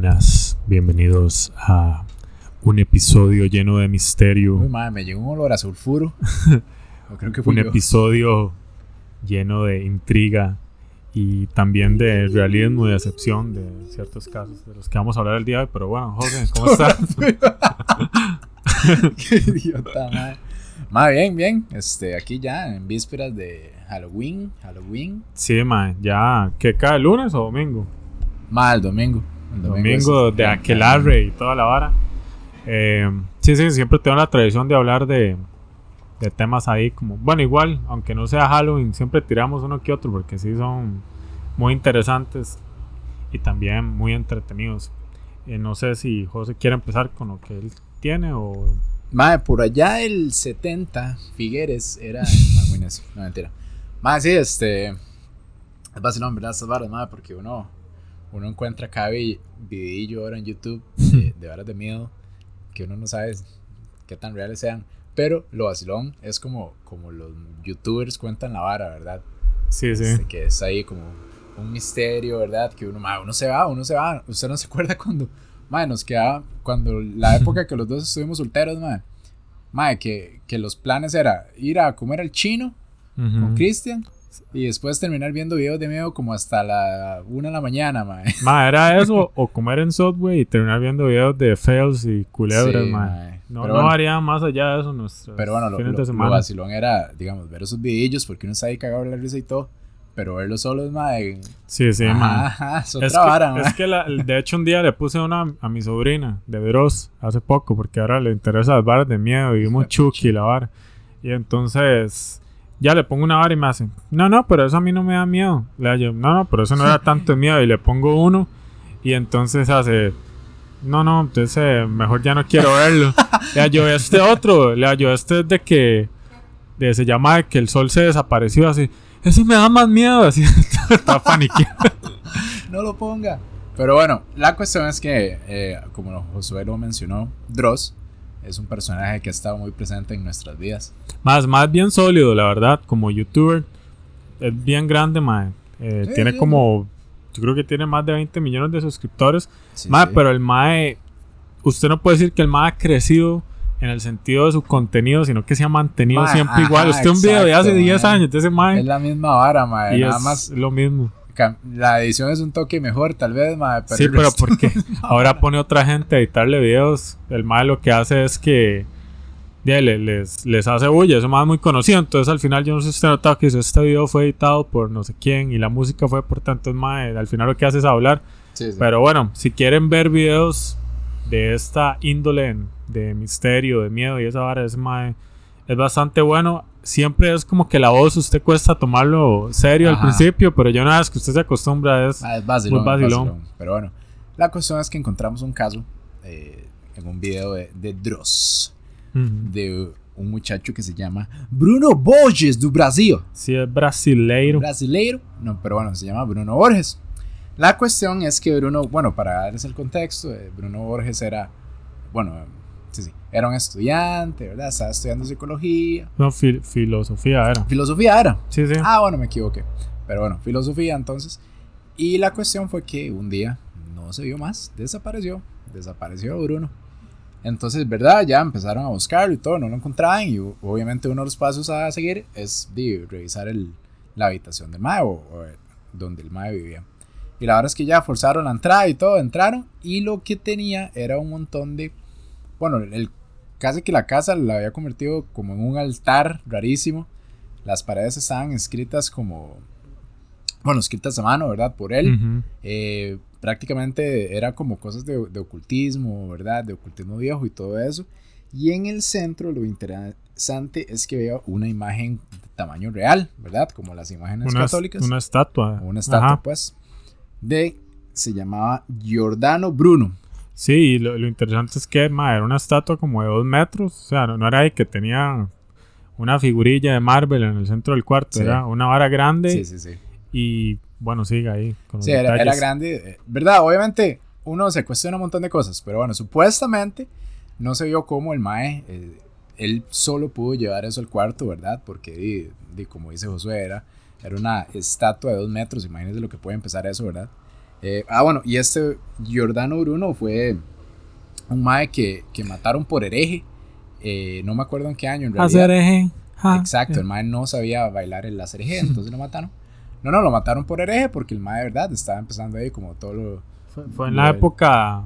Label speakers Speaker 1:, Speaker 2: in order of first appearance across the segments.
Speaker 1: buenas, bienvenidos a un episodio lleno de misterio.
Speaker 2: Uy, madre, me llegó un olor a sulfuro. Creo que
Speaker 1: un
Speaker 2: yo.
Speaker 1: episodio lleno de intriga y también de realismo y decepción de ciertos casos de los que vamos a hablar el día de hoy. Pero bueno, José, ¿cómo estás?
Speaker 2: Qué idiota, madre. Madre, bien, bien. Este, aquí ya en vísperas de Halloween. Halloween.
Speaker 1: sí, mae, ya, ¿qué cae lunes o domingo?
Speaker 2: Más el domingo. El
Speaker 1: Domingo
Speaker 2: es-
Speaker 1: de aquelarre y toda la vara. Eh, sí, sí, siempre tengo la tradición de hablar de, de temas ahí como, bueno, igual, aunque no sea Halloween, siempre tiramos uno que otro porque sí son muy interesantes y también muy entretenidos. Eh, no sé si José quiere empezar con lo que él tiene o...
Speaker 2: Madre, por allá el 70, Figueres era en Magüines. No, mentira. Madre, sí, este. Es vacilón, ¿verdad? Estas varas, madre, porque uno, uno encuentra cada vi- videillo ahora en YouTube de, de varas de miedo que uno no sabe qué tan reales sean. Pero lo vacilón es como, como los youtubers cuentan la vara, ¿verdad?
Speaker 1: Sí, sí.
Speaker 2: Este, que es ahí como un misterio, ¿verdad? Que uno, madre, uno se va, uno se va. Usted no se acuerda cuando, madre, nos quedaba, cuando la época que los dos estuvimos solteros, madre, madre, que, que los planes era ir a comer al chino con Cristian y después terminar viendo videos de miedo como hasta la una de la mañana, madre.
Speaker 1: Ma, era eso o comer en Subway y terminar viendo videos de fails y culebras,
Speaker 2: Sí,
Speaker 1: ma.
Speaker 2: mae.
Speaker 1: No, no
Speaker 2: bueno.
Speaker 1: haría más allá de eso nuestros
Speaker 2: Pero bueno, lo,
Speaker 1: fines
Speaker 2: lo-
Speaker 1: de
Speaker 2: lo
Speaker 1: semana.
Speaker 2: vacilón era, digamos, ver esos videillos porque uno ahí cagado la risa y todo, pero verlos solos, madre.
Speaker 1: Sí, sí,
Speaker 2: ajá,
Speaker 1: ma.
Speaker 2: ajá, es otra
Speaker 1: Es que,
Speaker 2: vara,
Speaker 1: es
Speaker 2: mae.
Speaker 1: que la- de hecho un día le puse una a mi sobrina de Dross hace poco porque ahora le interesan las varas de miedo y vimos Chucky y la vara. Y entonces ya le pongo una vara y me hace, no, no, pero eso a mí no me da miedo. Le digo, no, no, pero eso no era tanto miedo y le pongo uno y entonces hace, no, no, entonces mejor ya no quiero verlo. Le digo, este otro, le digo, este es de que de, se llama de que el sol se desapareció así. Eso me da más miedo, así está paniqueado.
Speaker 2: No lo ponga. Pero bueno, la cuestión es que, eh, como Josué lo mencionó, Dross es un personaje que ha estado muy presente en nuestras vidas.
Speaker 1: Más, más bien sólido, la verdad, como youtuber. Es bien grande, mae. Eh,
Speaker 2: Sí,
Speaker 1: tiene
Speaker 2: sí,
Speaker 1: como, yo creo que tiene más de 20 millones de suscriptores.
Speaker 2: Sí,
Speaker 1: mae, pero el mae, usted no puede decir que el mae ha crecido en el sentido de su contenido, sino que se ha mantenido
Speaker 2: Mae,
Speaker 1: siempre
Speaker 2: ajá,
Speaker 1: igual. Usted un video de hace
Speaker 2: exacto,
Speaker 1: 10
Speaker 2: mae.
Speaker 1: años ese mae.
Speaker 2: Es la misma vara, mae.
Speaker 1: y
Speaker 2: Nada
Speaker 1: es
Speaker 2: más
Speaker 1: lo mismo.
Speaker 2: La edición es un toque mejor, tal vez, mae. Pero
Speaker 1: sí,
Speaker 2: el
Speaker 1: pero
Speaker 2: resto-
Speaker 1: porque ahora pone otra gente a editarle videos. El mae lo que hace es que le- les, les hace bulla. Eso más muy conocido. Entonces al final yo no sé si usted ha notado que este video fue editado por no sé quién y la música fue por tantos mae. Al final lo que hace es hablar.
Speaker 2: Sí, sí.
Speaker 1: Pero bueno, si quieren ver videos de esta índole de misterio, de miedo y esa vara, ese mae es bastante bueno. Siempre es como que la voz usted cuesta tomarlo serio al principio, pero ya una vez que usted se acostumbra es...
Speaker 2: Ah, es vacilón,
Speaker 1: Muy
Speaker 2: es
Speaker 1: vacilón.
Speaker 2: vacilón. Pero bueno, la cuestión es que encontramos un caso eh, en un video de, de Dross, de un muchacho que se llama Bruno Borges do Brasil.
Speaker 1: Sí, es brasileiro.
Speaker 2: brasileiro. No, pero bueno, se llama Bruno Borges. La cuestión es que Bruno, bueno, para darles el contexto, eh, Bruno Borges era, bueno, sí, sí, era un estudiante, ¿verdad? Estaba estudiando psicología.
Speaker 1: No, fil- filosofía era.
Speaker 2: Filosofía era.
Speaker 1: Sí, sí.
Speaker 2: Ah, bueno, me equivoqué. Pero bueno, filosofía entonces. Y la cuestión fue que un día no se vio más, desapareció, desapareció Bruno. Entonces, ¿verdad? Ya empezaron a buscarlo y todo, no lo encontraban. Y obviamente uno de los pasos a seguir es de revisar el, la habitación del Mae o, o donde el Mae vivía. Y la verdad es que ya forzaron la entrada y todo, entraron. Y lo que tenía era un montón de. Bueno, el, casi que la casa la había convertido como en un altar rarísimo. Las paredes estaban escritas como. Bueno, escritas a mano, ¿verdad? Por él. Eh, prácticamente era como cosas de, de ocultismo, ¿verdad? De ocultismo viejo y todo eso. Y en el centro lo interesante es que veo una imagen de tamaño real, ¿verdad? Como las imágenes
Speaker 1: Una,
Speaker 2: católicas.
Speaker 1: una estatua.
Speaker 2: una estatua,
Speaker 1: Ajá.
Speaker 2: pues. De. Se llamaba Giordano Bruno.
Speaker 1: Sí, y lo, lo interesante es que ma, era una estatua como de dos metros. O sea, no, no era ahí que tenía una figurilla de Marvel en el centro del cuarto.
Speaker 2: Sí.
Speaker 1: Era una vara grande.
Speaker 2: Sí, sí, sí.
Speaker 1: Y bueno, sigue ahí. Con los
Speaker 2: Sí, era, era grande. eh, ¿Verdad? Obviamente uno se cuestiona un montón de cosas, pero bueno, supuestamente no se vio cómo el Mae, eh, él solo pudo llevar eso al cuarto, ¿verdad? Porque, di, como dice Josué, era, era una estatua de dos metros, imagínense lo que puede empezar eso, ¿verdad? Eh, ah, bueno, y este Giordano Bruno fue un mae que, que mataron por hereje. Eh, no me acuerdo en qué año en realidad.
Speaker 1: Hacer eje. ja.
Speaker 2: Exacto, el mae no sabía bailar el láser hereje, entonces lo mataron. No, no, lo mataron por hereje porque el mae de verdad estaba empezando ahí como todo lo...
Speaker 1: Fue, fue en la época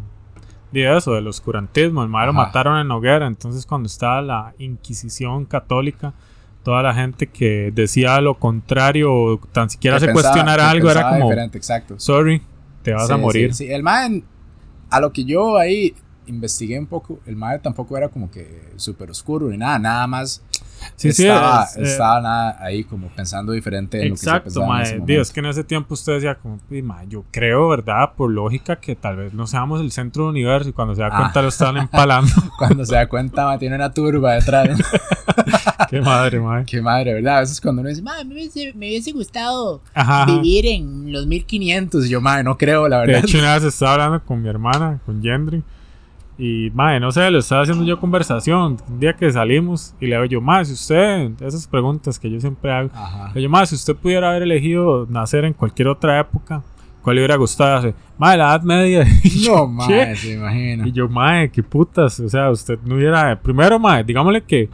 Speaker 1: de eso, del oscurantismo. El mae lo
Speaker 2: Ajá.
Speaker 1: mataron en hoguera. Entonces, cuando estaba la Inquisición católica, toda la gente que decía lo contrario o tan siquiera
Speaker 2: que
Speaker 1: se
Speaker 2: pensaba-
Speaker 1: cuestionara algo era como,
Speaker 2: diferente, exacto.
Speaker 1: sorry, te vas
Speaker 2: Sí,
Speaker 1: a morir.
Speaker 2: Sí, sí. El mae, a lo que yo ahí investigué un poco, el mae tampoco era como que súper oscuro ni nada, nada más
Speaker 1: Sí, sí,
Speaker 2: estaba,
Speaker 1: es, eh,
Speaker 2: estaba nada ahí como pensando diferente en lo que se
Speaker 1: Exacto,
Speaker 2: pensaba en ese
Speaker 1: mae. es que en ese tiempo usted decía como, "Pi, mae, yo creo, ¿verdad? Por lógica que tal vez no seamos el centro del universo y cuando se da
Speaker 2: Ah.
Speaker 1: cuenta lo están empalando.
Speaker 2: Cuando se da cuenta, mae, tiene una turba detrás.
Speaker 1: Qué madre, mae.
Speaker 2: Qué madre, ¿verdad? A veces cuando uno dice,
Speaker 3: Ma, me hubiese, me hubiese gustado
Speaker 1: Ajá. ajá.
Speaker 3: vivir en los 1500.
Speaker 2: y yo, madre, no creo, la
Speaker 1: De
Speaker 2: verdad.
Speaker 1: hecho, una vez estaba hablando con mi hermana, con Gendry. Y, madre, no sé, le estaba haciendo yo conversación. Un día que salimos y le digo yo, madre, si usted, esas preguntas que yo siempre hago.
Speaker 2: Ajá.
Speaker 1: Le digo, madre, si usted pudiera haber elegido nacer en cualquier otra época, ¿cuál le hubiera gustado? Hace, madre, la edad media.
Speaker 2: No, madre, se imagina.
Speaker 1: Y yo, mae, qué putas. O sea, usted no hubiera. Primero, mae, digámosle que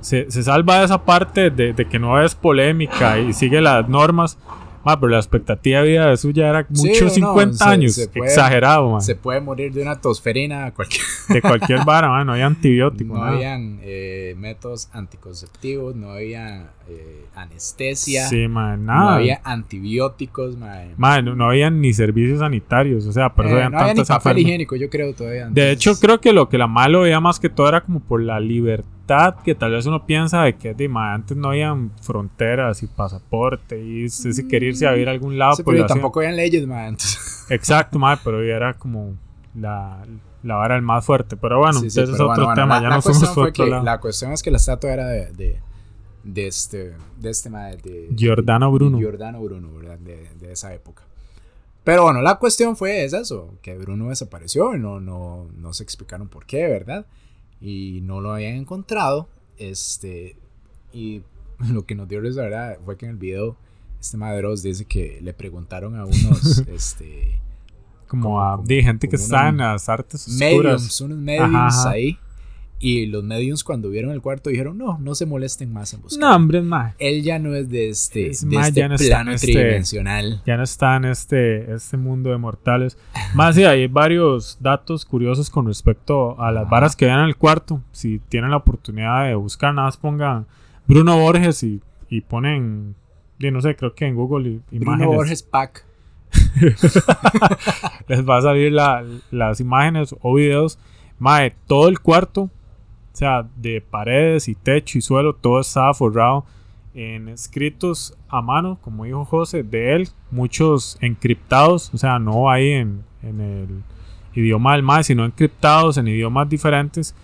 Speaker 1: se, se salva de esa parte de, de que no es polémica y sigue las normas. Mae, pero la expectativa de vida de suya era
Speaker 2: Sí,
Speaker 1: muchos
Speaker 2: no,
Speaker 1: 50
Speaker 2: se-
Speaker 1: años.
Speaker 2: se puede-
Speaker 1: Exagerado, mae.
Speaker 2: Se puede morir de una tosferina, cualquier...
Speaker 1: De cualquier vara, mae, no hay antibiótico.
Speaker 2: No
Speaker 1: nada.
Speaker 2: habían eh, métodos anticonceptivos, no había eh, anestesia,
Speaker 1: Sí,
Speaker 2: no había antibióticos,
Speaker 1: no, no habían ni servicios sanitarios. O sea, por eso
Speaker 2: Eh, no había ni papel
Speaker 1: enfermas.
Speaker 2: higiénico, yo creo todavía.
Speaker 1: De hecho, creo que lo que la malo veía más que todo era como por la libertad que tal vez uno piensa de que de, ma, antes no habían fronteras y pasaporte y si quería irse a vivir a algún lado
Speaker 2: Sí,
Speaker 1: pues
Speaker 2: pero tampoco habían leyes, mae. entonces-
Speaker 1: Exacto, ma, pero era como la, la vara del más fuerte. Pero bueno,
Speaker 2: Sí, sí,
Speaker 1: ese es otro
Speaker 2: bueno,
Speaker 1: tema,
Speaker 2: la-
Speaker 1: ya
Speaker 2: cuestión
Speaker 1: por
Speaker 2: fue que-. La cuestión es que la estatua era de, de, de este, de este de
Speaker 1: Giordano Bruno.
Speaker 2: Giordano Bruno, ¿verdad? De, de esa época. Pero bueno, la cuestión fue es eso, que Bruno desapareció y no, no, no se explicaron por qué, ¿verdad? Y no lo habían encontrado. Este, y lo que nos dio risa, ¿verdad? Fue que en el video este Maderos dice que le preguntaron a unos este,
Speaker 1: como
Speaker 2: como-
Speaker 1: a
Speaker 2: como-
Speaker 1: gente que
Speaker 2: como
Speaker 1: está
Speaker 2: una-
Speaker 1: en las artes oscuras.
Speaker 2: mediums, unos mediums
Speaker 1: Ajá, ajá.
Speaker 2: ahí. Y los mediums cuando vieron el cuarto dijeron, no, no se molesten más en buscar.
Speaker 1: No, hombre, ma,
Speaker 2: Él ya no es de este,
Speaker 1: Es
Speaker 2: de
Speaker 1: más,
Speaker 2: este
Speaker 1: ya no
Speaker 2: plano
Speaker 1: este-
Speaker 2: tridimensional.
Speaker 1: ya no está en este, este mundo de mortales. Más sí, hay varios datos curiosos con respecto a las
Speaker 2: Ajá.
Speaker 1: varas que vean en el cuarto. Si tienen la oportunidad de buscar, nada más pongan Bruno Borges y, y ponen, yo no sé, creo que en Google i-
Speaker 2: Bruno
Speaker 1: imágenes.
Speaker 2: Borges Pack.
Speaker 1: Les va a salir la- las imágenes o videos. Mae, todo el cuarto, o sea, de paredes y techo y suelo, todo estaba forrado en escritos a mano, como dijo José, de él, muchos encriptados, o sea, no ahí en, en el idioma del Mae, sino encriptados en idiomas diferentes.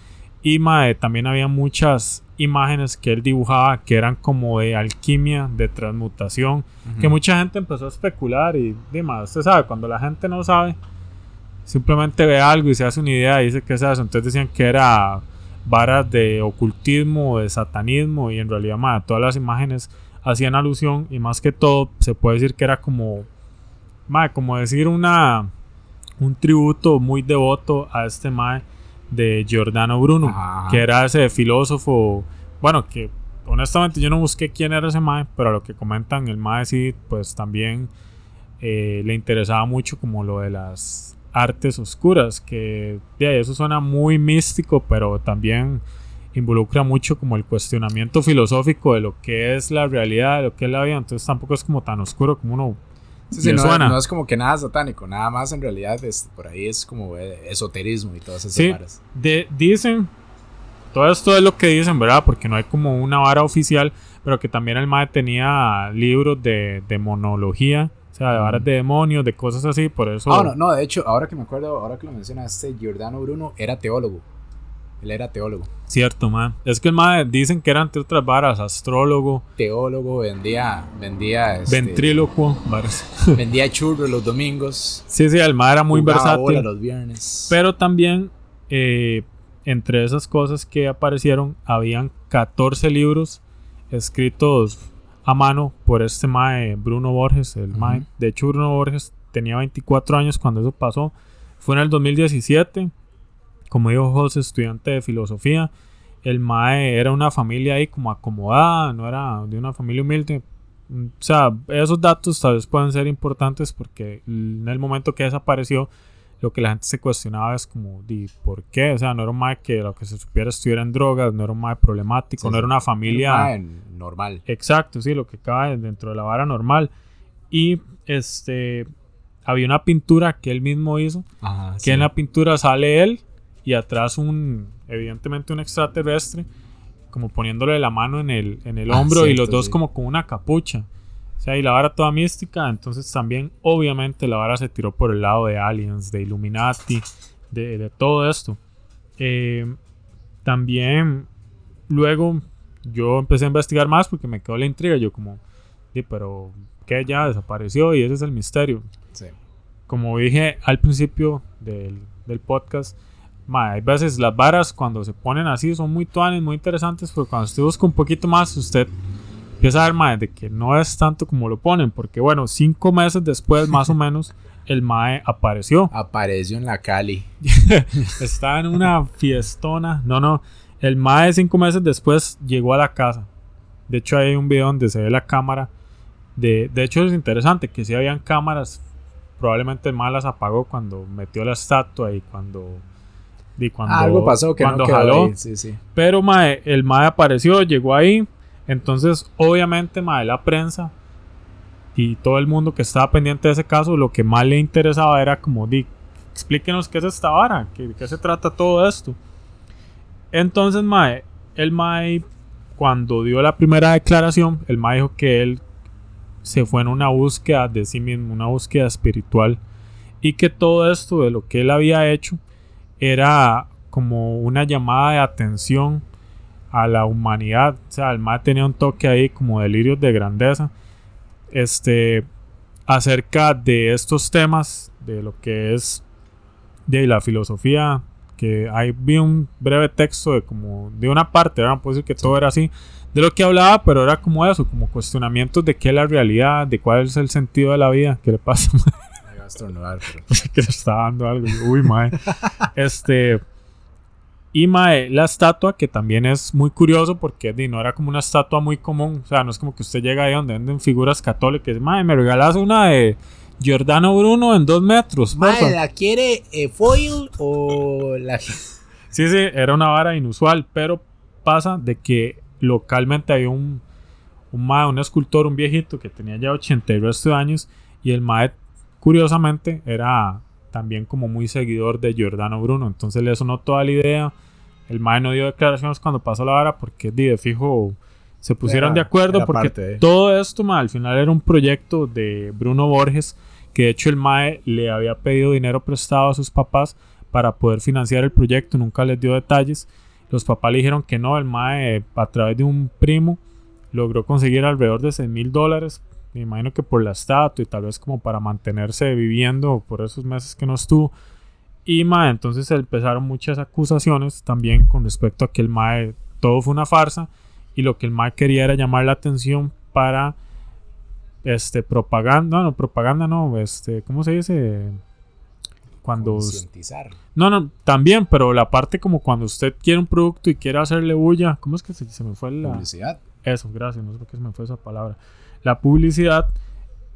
Speaker 1: Y mae, también había muchas imágenes que él dibujaba que eran como de alquimia, de transmutación, que mucha gente empezó a especular y dime, usted sabe, cuando la gente no sabe, simplemente ve algo y se hace una idea y dice que es eso. Entonces decían que era varas de ocultismo, de satanismo y en realidad ma, todas las imágenes hacían alusión y más que todo se puede decir que era como, ma, como decir una un tributo muy devoto a este mae de Giordano Bruno,
Speaker 2: Ajá.
Speaker 1: que era ese filósofo, bueno, que honestamente yo no busqué quién era ese mae, pero a lo que comentan el mae sí, pues también eh, le interesaba mucho como lo de las artes oscuras, que de ahí, eso suena muy místico, pero también involucra mucho como el cuestionamiento filosófico de lo que es la realidad, de lo que es la vida, entonces tampoco es como tan oscuro como uno
Speaker 2: Sí, no,
Speaker 1: suena.
Speaker 2: no es como que nada satánico, nada más en realidad es, por ahí es como eh, esoterismo y todas esas
Speaker 1: Sí. De, dicen, todo esto es lo que dicen, ¿verdad? Porque no hay como una vara oficial, pero que también el MAE tenía libros de demonología, o sea, de varas de demonios, de cosas así, por eso...
Speaker 2: Ah, no, no, de hecho, ahora que me acuerdo, ahora que lo menciona, este Giordano Bruno era teólogo. Él era teólogo.
Speaker 1: Cierto, MAE. Es que el MAE dicen que era, entre otras varas, astrólogo,
Speaker 2: Teólogo, vendía, vendía, este,
Speaker 1: ventrílocuo, varas.
Speaker 2: vendía churros los domingos.
Speaker 1: Sí, sí, el MAE era muy
Speaker 2: bola
Speaker 1: versátil.
Speaker 2: los viernes.
Speaker 1: Pero también, eh, entre esas cosas que aparecieron, habían 14 libros escritos a mano por este Mae Bruno Borges, el
Speaker 2: Ujú.
Speaker 1: Mae. De hecho, Bruno Borges tenía 24 años cuando eso pasó. Fue en el 2017. Como dijo José, estudiante de filosofía. El Mae era una familia ahí como acomodada, no era de una familia humilde. O sea, esos datos tal vez pueden ser importantes porque en el momento que desapareció, lo que la gente se cuestionaba es como, di, ¿por qué? O sea, no era un Mae que lo que se supiera estuviera en drogas, no era un Mae problemático,
Speaker 2: Sí,
Speaker 1: no era una familia...
Speaker 2: Ah, en- normal.
Speaker 1: Exacto, sí, lo que cabe dentro de la vara normal. Y este había una pintura que él mismo hizo,
Speaker 2: Ajá,
Speaker 1: que en la pintura sale él y atrás un evidentemente un extraterrestre como poniéndole la mano en el, en el
Speaker 2: Ah,
Speaker 1: hombro y
Speaker 2: cierto,
Speaker 1: los dos
Speaker 2: sí.
Speaker 1: como con una capucha. O sea, y la vara toda mística, entonces también obviamente la vara se tiró por el lado de aliens, de Illuminati, de, de todo esto. Eh, también luego yo empecé a investigar más porque me quedó la intriga. Yo como, "Di, pero que ya desapareció y ese es el misterio.
Speaker 2: Sí.
Speaker 1: Como dije al principio del, del podcast, ma, hay veces las varas cuando se ponen así son muy tuanes, muy interesantes, pero cuando usted busca un poquito más, usted empieza a ver ma, de que no es tanto como lo ponen, porque bueno, cinco meses después más o menos, el Mae apareció.
Speaker 2: Apareció en la Cali.
Speaker 1: Estaba en una fiestona. No, no. El Mae cinco meses después llegó a la casa. De hecho, hay un video donde se ve la cámara. De, de hecho, es interesante que si habían cámaras. Probablemente el Mae las apagó cuando metió la estatua y cuando. Y cuando
Speaker 2: Ah, algo pasó que
Speaker 1: cuando
Speaker 2: no quedó
Speaker 1: jaló.
Speaker 2: ahí, Sí, sí.
Speaker 1: Pero mae, el Mae apareció, llegó ahí. Entonces, obviamente, mae, la prensa y todo el mundo que estaba pendiente de ese caso, lo que más le interesaba era como, di, explíquenos qué es esta vara, qué, de qué se trata todo esto. Entonces, mae, el Mae, cuando dio la primera declaración, el Mae dijo que él se fue en una búsqueda de sí mismo, una búsqueda espiritual, y que todo esto de lo que él había hecho era como una llamada de atención a la humanidad. O sea, el Mae tenía un toque ahí como delirios de grandeza. Este, acerca de estos temas, de lo que es de la filosofía, que ahí vi un breve texto de como de una parte, ¿verdad? No puedo decir que todo era así, de lo que hablaba, pero era como eso, como cuestionamientos de qué es la realidad, de cuál es el sentido de la vida, qué le pasa, que le estaba dando algo. Uy, mae. Este. Y mae, la estatua, que también es muy curioso porque no era como una estatua muy común. O sea, no es como que usted llega ahí donde venden figuras católicas. Mae, me regalas una de Giordano Bruno en dos metros. porfa?"
Speaker 3: Mae, ¿la quiere eh, foil o la
Speaker 1: Sí, sí, era una vara inusual, pero pasa de que localmente había un, un mae, un escultor, un viejito que tenía ya 80 y resto de años y el mae, curiosamente, era también como muy seguidor de Giordano Bruno, entonces le sonó toda la idea. El mae no dio declaraciones cuando pasó la vara porque de fijo se pusieron
Speaker 2: Era-
Speaker 1: de acuerdo porque
Speaker 2: parte
Speaker 1: todo esto mae, al final era un proyecto de Bruno Borges que de hecho el mae le había pedido dinero prestado a sus papás para poder financiar el proyecto, nunca les dio detalles. Los papás le dijeron que no, el mae a través de un primo logró conseguir alrededor de 6 mil dólares. Me imagino que por la estatua y tal vez como para mantenerse viviendo por esos meses que no estuvo. Y mae, entonces empezaron muchas acusaciones también con respecto a que el mae todo fue una farsa y lo que el mae quería era llamar la atención para este propaganda, no, no propaganda no, este, ¿cómo se dice? Cuando
Speaker 2: Concientizar.
Speaker 1: no, no, también, pero la parte como cuando usted quiere un producto y quiere hacerle bulla, ¿cómo es que se, se me fue la
Speaker 2: Publicidad.
Speaker 1: eso, gracias, no sé por qué se me fue esa palabra. La publicidad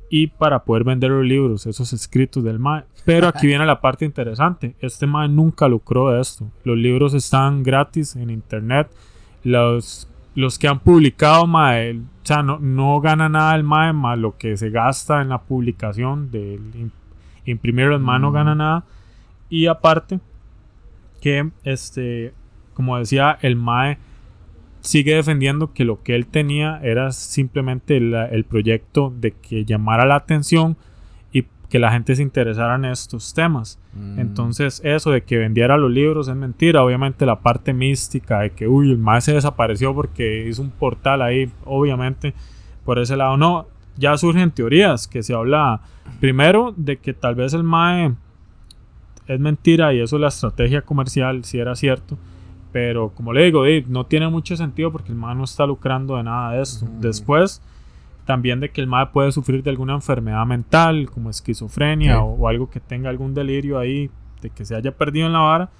Speaker 1: y para poder vender los libros, esos escritos del MAE. Pero aquí viene la parte interesante. Este MAE nunca lucró de esto. Los libros están gratis en internet. Los, los que han publicado MAE, o sea, no, no gana nada el MAE más lo que se gasta en la publicación de im- imprimirlo el MAE no
Speaker 2: Mm.
Speaker 1: gana nada. Y aparte que este como decía el MAE sigue defendiendo que lo que él tenía era simplemente el, el proyecto de que llamara la atención y que la gente se interesara en estos temas.
Speaker 2: Mm.
Speaker 1: Entonces eso de que vendiera los libros es mentira. Obviamente la parte mística de que, uy, el mae se desapareció porque hizo un portal ahí, obviamente por ese lado no. Ya surgen teorías que se habla primero de que tal vez el mae es mentira y eso es la estrategia comercial, si era cierto. Pero como le digo, di, no tiene mucho sentido porque el mae no está lucrando de nada de esto.
Speaker 2: Ujú.
Speaker 1: Después También de que el mae puede sufrir de alguna enfermedad mental, como esquizofrenia o, o algo que tenga algún delirio ahí, de que se haya perdido en la vara.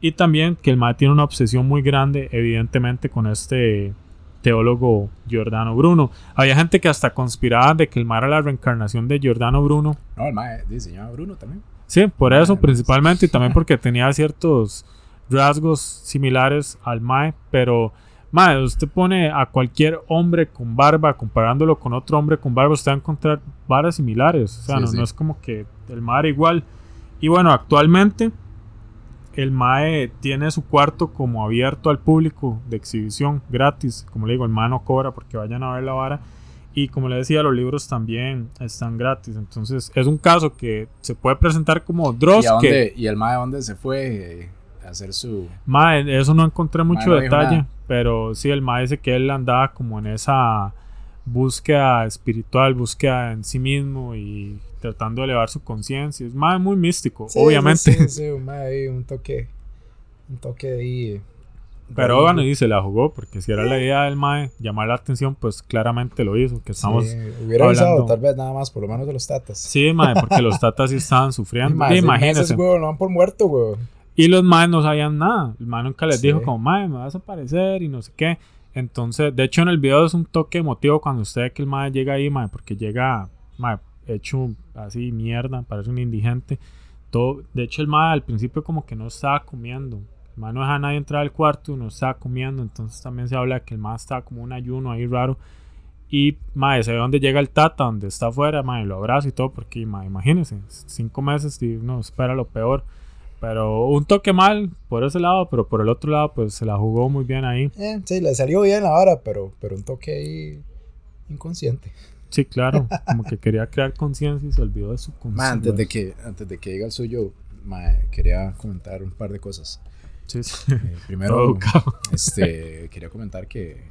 Speaker 1: Y también que el mae tiene una obsesión muy grande, evidentemente, con este teólogo Giordano Bruno. Había gente que hasta conspiraba de que el mae era la reencarnación de Giordano Bruno.
Speaker 2: No, el mae diseñaba Bruno también.
Speaker 1: Sí, por eso
Speaker 2: Ah,
Speaker 1: principalmente y también porque tenía ciertos rasgos similares al Mae, pero Mae, usted pone a cualquier hombre con barba comparándolo con otro hombre con barba, usted va a encontrar varas similares, o sea,
Speaker 2: Sí,
Speaker 1: no,
Speaker 2: sí.
Speaker 1: no es como que el Mae era igual. Y bueno, actualmente el Mae tiene su cuarto como abierto al público de exhibición gratis, como le digo, el Mae no cobra porque vayan a ver la vara. Y como le decía, los libros también están gratis. Entonces, es un caso que se puede presentar como Dross.
Speaker 2: ¿Y, a
Speaker 1: que,
Speaker 2: ¿Y el mae dónde se fue hacer su.
Speaker 1: Mae, eso no encontré mucho
Speaker 2: no
Speaker 1: detalle. Pero sí, el Mae dice que él andaba como en esa búsqueda espiritual, búsqueda en sí mismo y tratando de elevar su conciencia. Es Mae muy místico,
Speaker 3: Sí,
Speaker 1: obviamente.
Speaker 3: Sí, sí, un mae un toque. Un toque ahí.
Speaker 1: Pero bueno, y se la jugó, porque si era la idea del Mae llamar la atención, pues claramente lo hizo. Que estamos.
Speaker 3: Sí, hubiera avisado,
Speaker 1: hablando-
Speaker 3: tal vez nada más, por lo menos de los tatas.
Speaker 1: Sí, mae, porque los tatas sí estaban sufriendo.
Speaker 3: Mae, seis
Speaker 1: Imagínense.
Speaker 3: meses, güey, no van por muerto, güey.
Speaker 1: Y los maes no sabían nada. El mae nunca les
Speaker 3: Sí.
Speaker 1: dijo como, mae, me vas a aparecer y no sé qué. Entonces, de hecho en el video es un toque emotivo cuando usted ve que el mae llega ahí, mae, porque llega, mae, hecho así mierda, parece un indigente. Todo, de hecho el mae al principio como que no estaba comiendo. El mae no deja a nadie entrar al cuarto, no estaba comiendo. Entonces también se habla de que el mae estaba como un ayuno ahí raro. Y, mae, se ve donde llega el tata, donde está afuera, mae, lo abraza y todo, porque, mae, imagínense, cinco meses y uno espera lo peor. Pero un toque mal por ese lado, pero por el otro lado, pues se la jugó muy bien ahí.
Speaker 3: Eh, sí, le salió bien la hora, pero, pero un toque ahí inconsciente.
Speaker 1: Sí, claro, como que quería crear conciencia y se olvidó de su conciencia.
Speaker 2: antes de que, antes de que diga el suyo, mae, quería comentar un par de cosas.
Speaker 1: Sí, sí.
Speaker 2: Eh, primero,
Speaker 1: educado.
Speaker 2: este, quería comentar que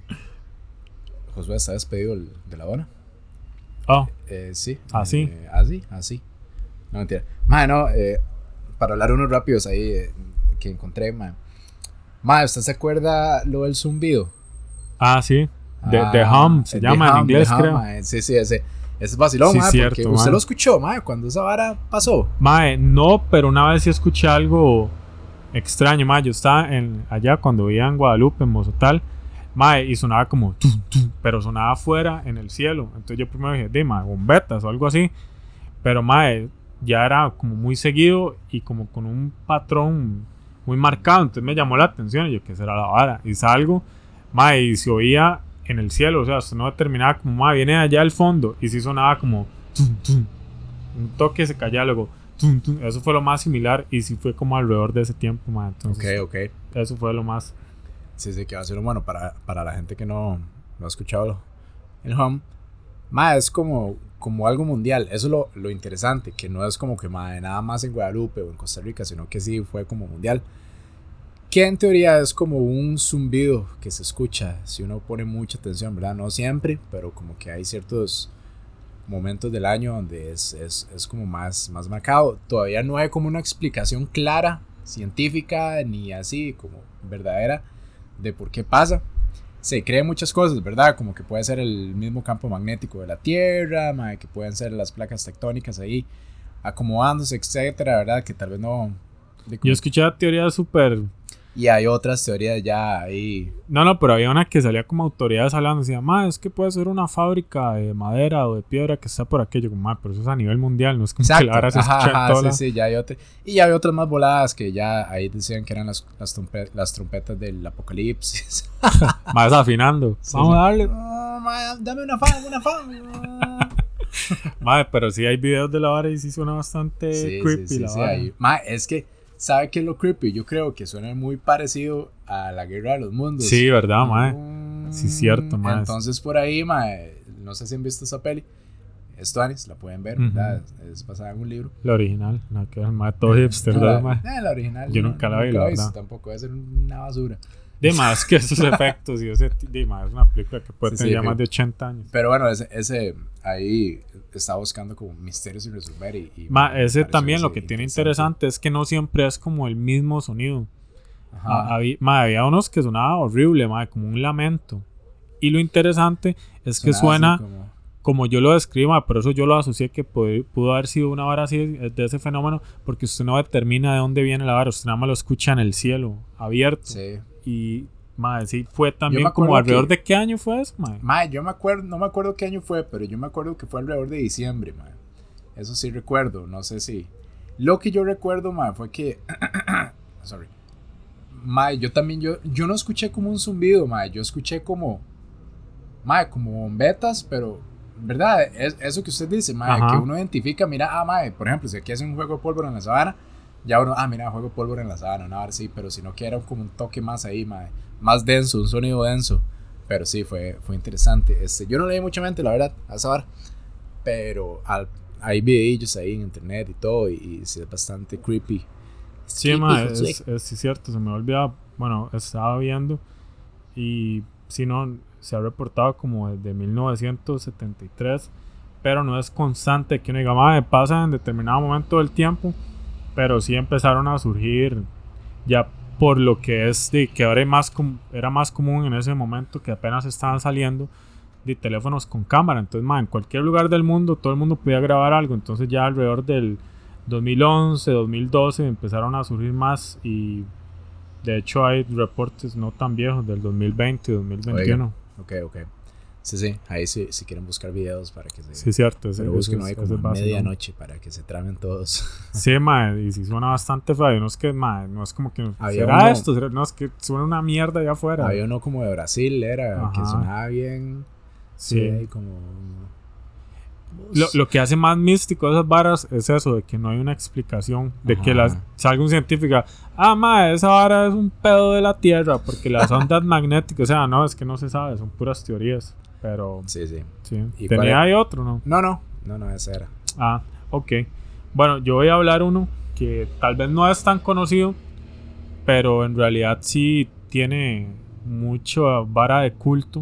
Speaker 2: Josué está despedido de la dona.
Speaker 1: Oh,
Speaker 2: Eh, sí.
Speaker 1: ¿Así?
Speaker 2: Eh, así, así. No, mentira. Mae, no, eh, para hablar unos rápidos ahí eh, que encontré, mae. Mae, ¿usted se acuerda lo del zumbido?
Speaker 1: ah, sí. De,
Speaker 2: Ah,
Speaker 1: Hum, se
Speaker 2: el
Speaker 1: llama
Speaker 2: The
Speaker 1: en
Speaker 2: Hum,
Speaker 1: inglés,
Speaker 2: The Hum,
Speaker 1: creo.
Speaker 2: mae. Sí, sí, ese. Es vacilón,
Speaker 1: Sí,
Speaker 2: mae,
Speaker 1: cierto,
Speaker 2: porque usted
Speaker 1: mae.
Speaker 2: lo escuchó, mae, cuando esa vara pasó.
Speaker 1: Mae, no, pero una vez sí escuché algo extraño, mae. Yo estaba en, allá cuando vivía en Guadalupe, en Mozotal. Mae, y sonaba como tum, tum, pero sonaba afuera en el cielo. Entonces yo primero dije, de mae, bombetas o algo así. Pero mae, ya era como muy seguido y como con un patrón muy marcado. Entonces me llamó la atención y yo, ¿qué será la vara? Y salgo, mae, y se oía en el cielo. O sea, no determinaba como, mae, viene allá al fondo. Y sí sonaba como tum, tum. un toque se callaba luego. tum. Eso fue lo más similar y sí fue como alrededor de ese tiempo, mae. Entonces,
Speaker 2: ok.
Speaker 1: eso fue lo más.
Speaker 2: Sí, sí, que va a ser bueno para, para la gente que no, no ha escuchado el hum. Mae, es como, como algo mundial. Eso es lo, lo interesante, que no es como que mae, nada más en Guadalupe o en Costa Rica, sino que sí fue como mundial. Que en teoría es como un zumbido que se escucha si uno pone mucha atención, ¿verdad? No siempre, pero como que hay ciertos momentos del año donde es, es, es como más, más marcado. Todavía no hay como una explicación clara, científica, ni así como verdadera de por qué pasa. Se cree muchas cosas, ¿verdad? Como que puede ser el mismo campo magnético de la Tierra, mae, que pueden ser las placas tectónicas ahí acomodándose, etcétera, ¿verdad? Que tal vez no.
Speaker 1: Yo escuché teorías súper
Speaker 2: Y hay otras teorías ya ahí.
Speaker 1: No, no, pero había una que salía como autoridades hablando. Decía, ma, es que puede ser una fábrica de madera o de piedra que está por aquello. Como, ma, pero eso es a nivel mundial, no es como que la vara se
Speaker 2: Ajá, ajá,
Speaker 1: todo
Speaker 2: sí, sí, ya hay otra. Y ya hay otras más voladas que ya ahí decían que eran las, las, trompe- las trompetas del apocalipsis.
Speaker 1: Ma, desafinando.
Speaker 2: Sí,
Speaker 1: Vamos
Speaker 2: sí.
Speaker 1: a darle.
Speaker 2: Oh, ma, dame una fan, una fan.
Speaker 1: Ma, pero sí hay videos de la vara y sí suena bastante
Speaker 2: Sí,
Speaker 1: creepy la
Speaker 2: sí,
Speaker 1: vara.
Speaker 2: ahí. Ma, es que, ¿sabe qué es lo creepy? Yo creo que suena muy parecido a la guerra de los mundos.
Speaker 1: Sí, ¿verdad, ma?
Speaker 2: Mm,
Speaker 1: Sí, cierto, ma.
Speaker 2: Entonces, por ahí, ma, no sé si han visto esa peli. Es Tuanis, la pueden ver,
Speaker 1: Ujú.
Speaker 2: ¿verdad? Es basada en un libro.
Speaker 1: La original, la que es ma, todo hipster,
Speaker 2: No,
Speaker 1: ¿verdad,
Speaker 2: la,
Speaker 1: ma?
Speaker 2: eh, la original.
Speaker 1: Yo
Speaker 2: no,
Speaker 1: nunca la vi, la
Speaker 2: he visto
Speaker 1: verdad.
Speaker 2: Tampoco, debe ser una basura.
Speaker 1: De más que esos efectos y ese. De más, es una película que puede
Speaker 2: Sí,
Speaker 1: tener
Speaker 2: sí,
Speaker 1: ya más de 80 años.
Speaker 2: Pero bueno, ese, ese ahí está buscando como misterios sin resolver. Y, y
Speaker 1: Ma, ese también lo que tiene interesante es que no siempre es como el mismo sonido.
Speaker 2: Ajá.
Speaker 1: Había, ma, había unos que sonaba horrible, ma, como un lamento. Y lo interesante es que suena
Speaker 2: como-
Speaker 1: como yo lo describo, ma, por eso yo lo asocié que pudo, pudo haber sido una vara así de de ese fenómeno, porque usted no determina de dónde viene la vara, usted nada más lo escucha en el cielo, abierto.
Speaker 2: Sí.
Speaker 1: Y, madre, sí, fue también como alrededor
Speaker 2: que-
Speaker 1: de qué año fue eso, madre.
Speaker 2: Mae, yo me acuerdo, no me acuerdo qué año fue, pero yo me acuerdo que fue alrededor de diciembre, mae. Eso sí recuerdo, no sé si. Lo que yo recuerdo, mae, fue que. Sorry. Mae, yo también, yo, yo no escuché como un zumbido, mae. Yo escuché como. Mae, como bombetas, pero. ¿Verdad? Es, eso que usted dice, mae,
Speaker 1: Ajá.
Speaker 2: que uno identifica, mira, ah, mae, por ejemplo, si aquí hacen un juego de pólvora en la sabana, ya uno, ah, mira, juego pólvora en la sabana, no, ahora sí, pero si no que era como un toque más ahí, mae, más denso, un sonido denso. Pero sí, fue, fue interesante. Este, yo no leí mucha mente, la verdad, a vara. Pero al- hay videillos ahí en internet y todo, y, y sí es bastante creepy.
Speaker 1: Sí,
Speaker 2: Creepy,
Speaker 1: madre,
Speaker 2: Josué.
Speaker 1: es, es sí cierto, se me olvidaba. Bueno, estaba viendo y si no, se ha reportado como desde 1973, pero no es constante que uno diga, madre, pasa en determinado momento del tiempo, pero sí empezaron a surgir ya por lo que es de que ahora más era más común en ese momento que apenas estaban saliendo de teléfonos con cámara. Entonces, madre, en cualquier lugar del mundo todo el mundo podía grabar algo. Entonces ya alrededor del 2011, 2012 empezaron a surgir más y de hecho hay reportes no tan viejos del 2020 y 2021.
Speaker 2: Ok, ok. Sí, sí, ahí sí, si quieren buscar videos para que se...
Speaker 1: Sí, cierto.
Speaker 2: pero busquen ahí como a medianoche para que se tramen todos.
Speaker 1: Sí, mae, y sí suena bastante feo. No es que, mae, no es como que.
Speaker 2: Había
Speaker 1: ¿Será
Speaker 2: uno-
Speaker 1: esto? ¿Será- No, es que suena una mierda allá afuera.
Speaker 2: Había uno como de Brasil, era que sonaba bien.
Speaker 1: Sí.
Speaker 2: Como...
Speaker 1: Lo, lo que hace más místico esas varas es eso, de que no hay una explicación. De que las, salga un científico, ah, mae, esa vara es un pedo de la Tierra, porque las ondas magnéticas, o sea, no, es que no se sabe, son puras teorías. Pero,
Speaker 2: Sí, sí.
Speaker 1: sí.
Speaker 2: ¿Y
Speaker 1: Tenía ahí otro, ¿no?
Speaker 2: No, no, no, no, ese era.
Speaker 1: Ah, ok. Bueno, yo voy a hablar uno que tal vez no es tan conocido, pero en realidad sí tiene mucha vara de culto,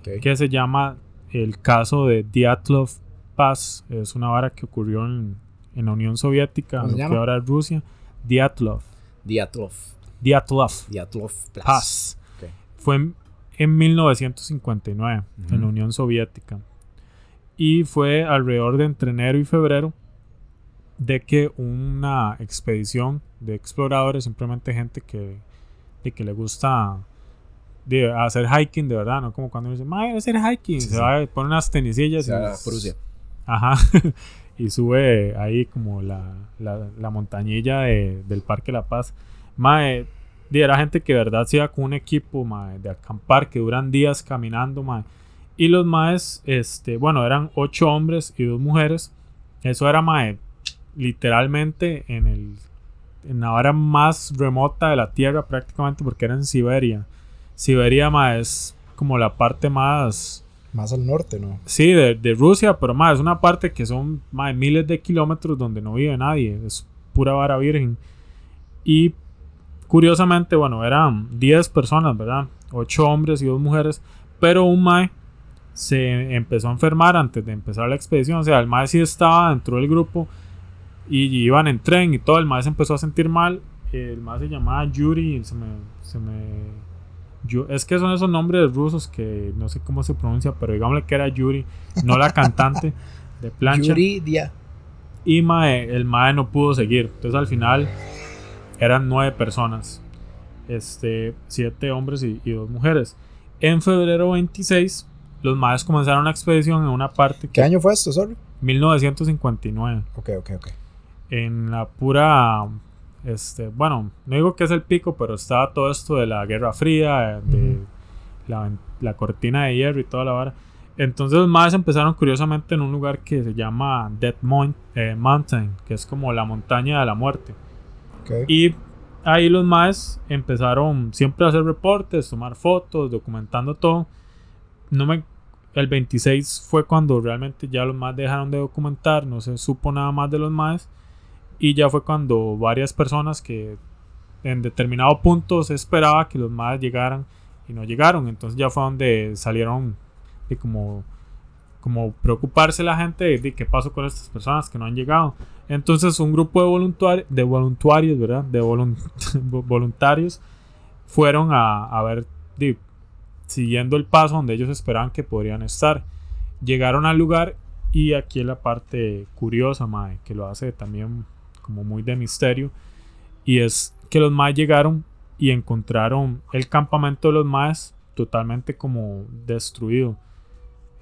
Speaker 2: Ok.
Speaker 1: que se llama el caso de Dyatlov Pass. Es una vara que ocurrió en, en la Unión Soviética,
Speaker 2: ¿Cómo
Speaker 1: lo que ahora es Rusia. Dyatlov. Dyatlov
Speaker 2: Diatlov Plus.
Speaker 1: Pass.
Speaker 2: Ok.
Speaker 1: Fue en, en 1959 en la. Unión Soviética. Y fue alrededor de entre enero y febrero de que una expedición de exploradores, simplemente gente que, de que le gusta de hacer hiking de verdad, no como cuando uno dice, "Mae, voy a hacer hiking,
Speaker 2: Sí,
Speaker 1: se
Speaker 2: sí.
Speaker 1: va, pone unas tenisillas y
Speaker 2: Prusia.
Speaker 1: Ajá. y sube ahí como la, la, la montañilla de- del Parque La Paz. Mae, era gente que de verdad se iba con un equipo mae, de acampar que duran días caminando, mae. Y los maes, este, bueno, eran ocho hombres y dos mujeres. Eso era mae, literalmente en el en la hora más remota de la Tierra prácticamente porque era en Siberia. Siberia mae, es como la parte más
Speaker 3: Más al norte, ¿no?
Speaker 1: Sí, de, de Rusia, pero más es una parte que son más miles de kilómetros donde no vive nadie, es pura vara virgen. Y curiosamente, bueno, eran 10 personas, ¿verdad? 8 hombres y 2 mujeres, pero un mae se empezó a enfermar antes de empezar la expedición, o sea, el mae sí estaba dentro del grupo y iban en tren y todo, el mae se empezó a sentir mal, el mae se llamaba Yuri, se me... Se me yo, es que son esos nombres rusos que no sé cómo se pronuncia, pero digámosle que era Yuri, no la cantante de plancha.
Speaker 3: Yuridia.
Speaker 1: Y mae, el mae no pudo seguir. Entonces al final eran nueve personas. Este, siete hombres y, y dos mujeres. En febrero 26, los maes comenzaron una expedición en una parte
Speaker 3: ¿Qué año fue esto, sorry?
Speaker 1: 1959.
Speaker 3: Ok, ok, ok.
Speaker 1: En la pura este, bueno, no digo que es el pico, pero estaba todo esto de la Guerra Fría, de la, la cortina de hierro y toda la vara. Entonces los maes empezaron curiosamente en un lugar que se llama Dead Mon- eh, Mountain, que es como la montaña de la muerte. Y ahí los maes empezaron siempre a hacer reportes, tomar fotos, documentando todo. No me, el 26 fue cuando realmente ya los maes dejaron de documentar, no se supo nada más de los maes. Y ya fue cuando varias personas que en determinado punto se esperaba que los maes llegaran y no llegaron. Entonces ya fue donde salieron de como, como preocuparse la gente de, de qué pasó con estas personas que no han llegado. Entonces un grupo de, voluntari- de voluntarios, ¿verdad? De volun- voluntarios fueron a, a ver, siguiendo el paso donde ellos esperaban que podrían estar. llegaron al lugar y aquí es la parte curiosa, mae, que lo hace también como muy de misterio. Y es que los maes llegaron y encontraron el campamento de los maes totalmente como destruido.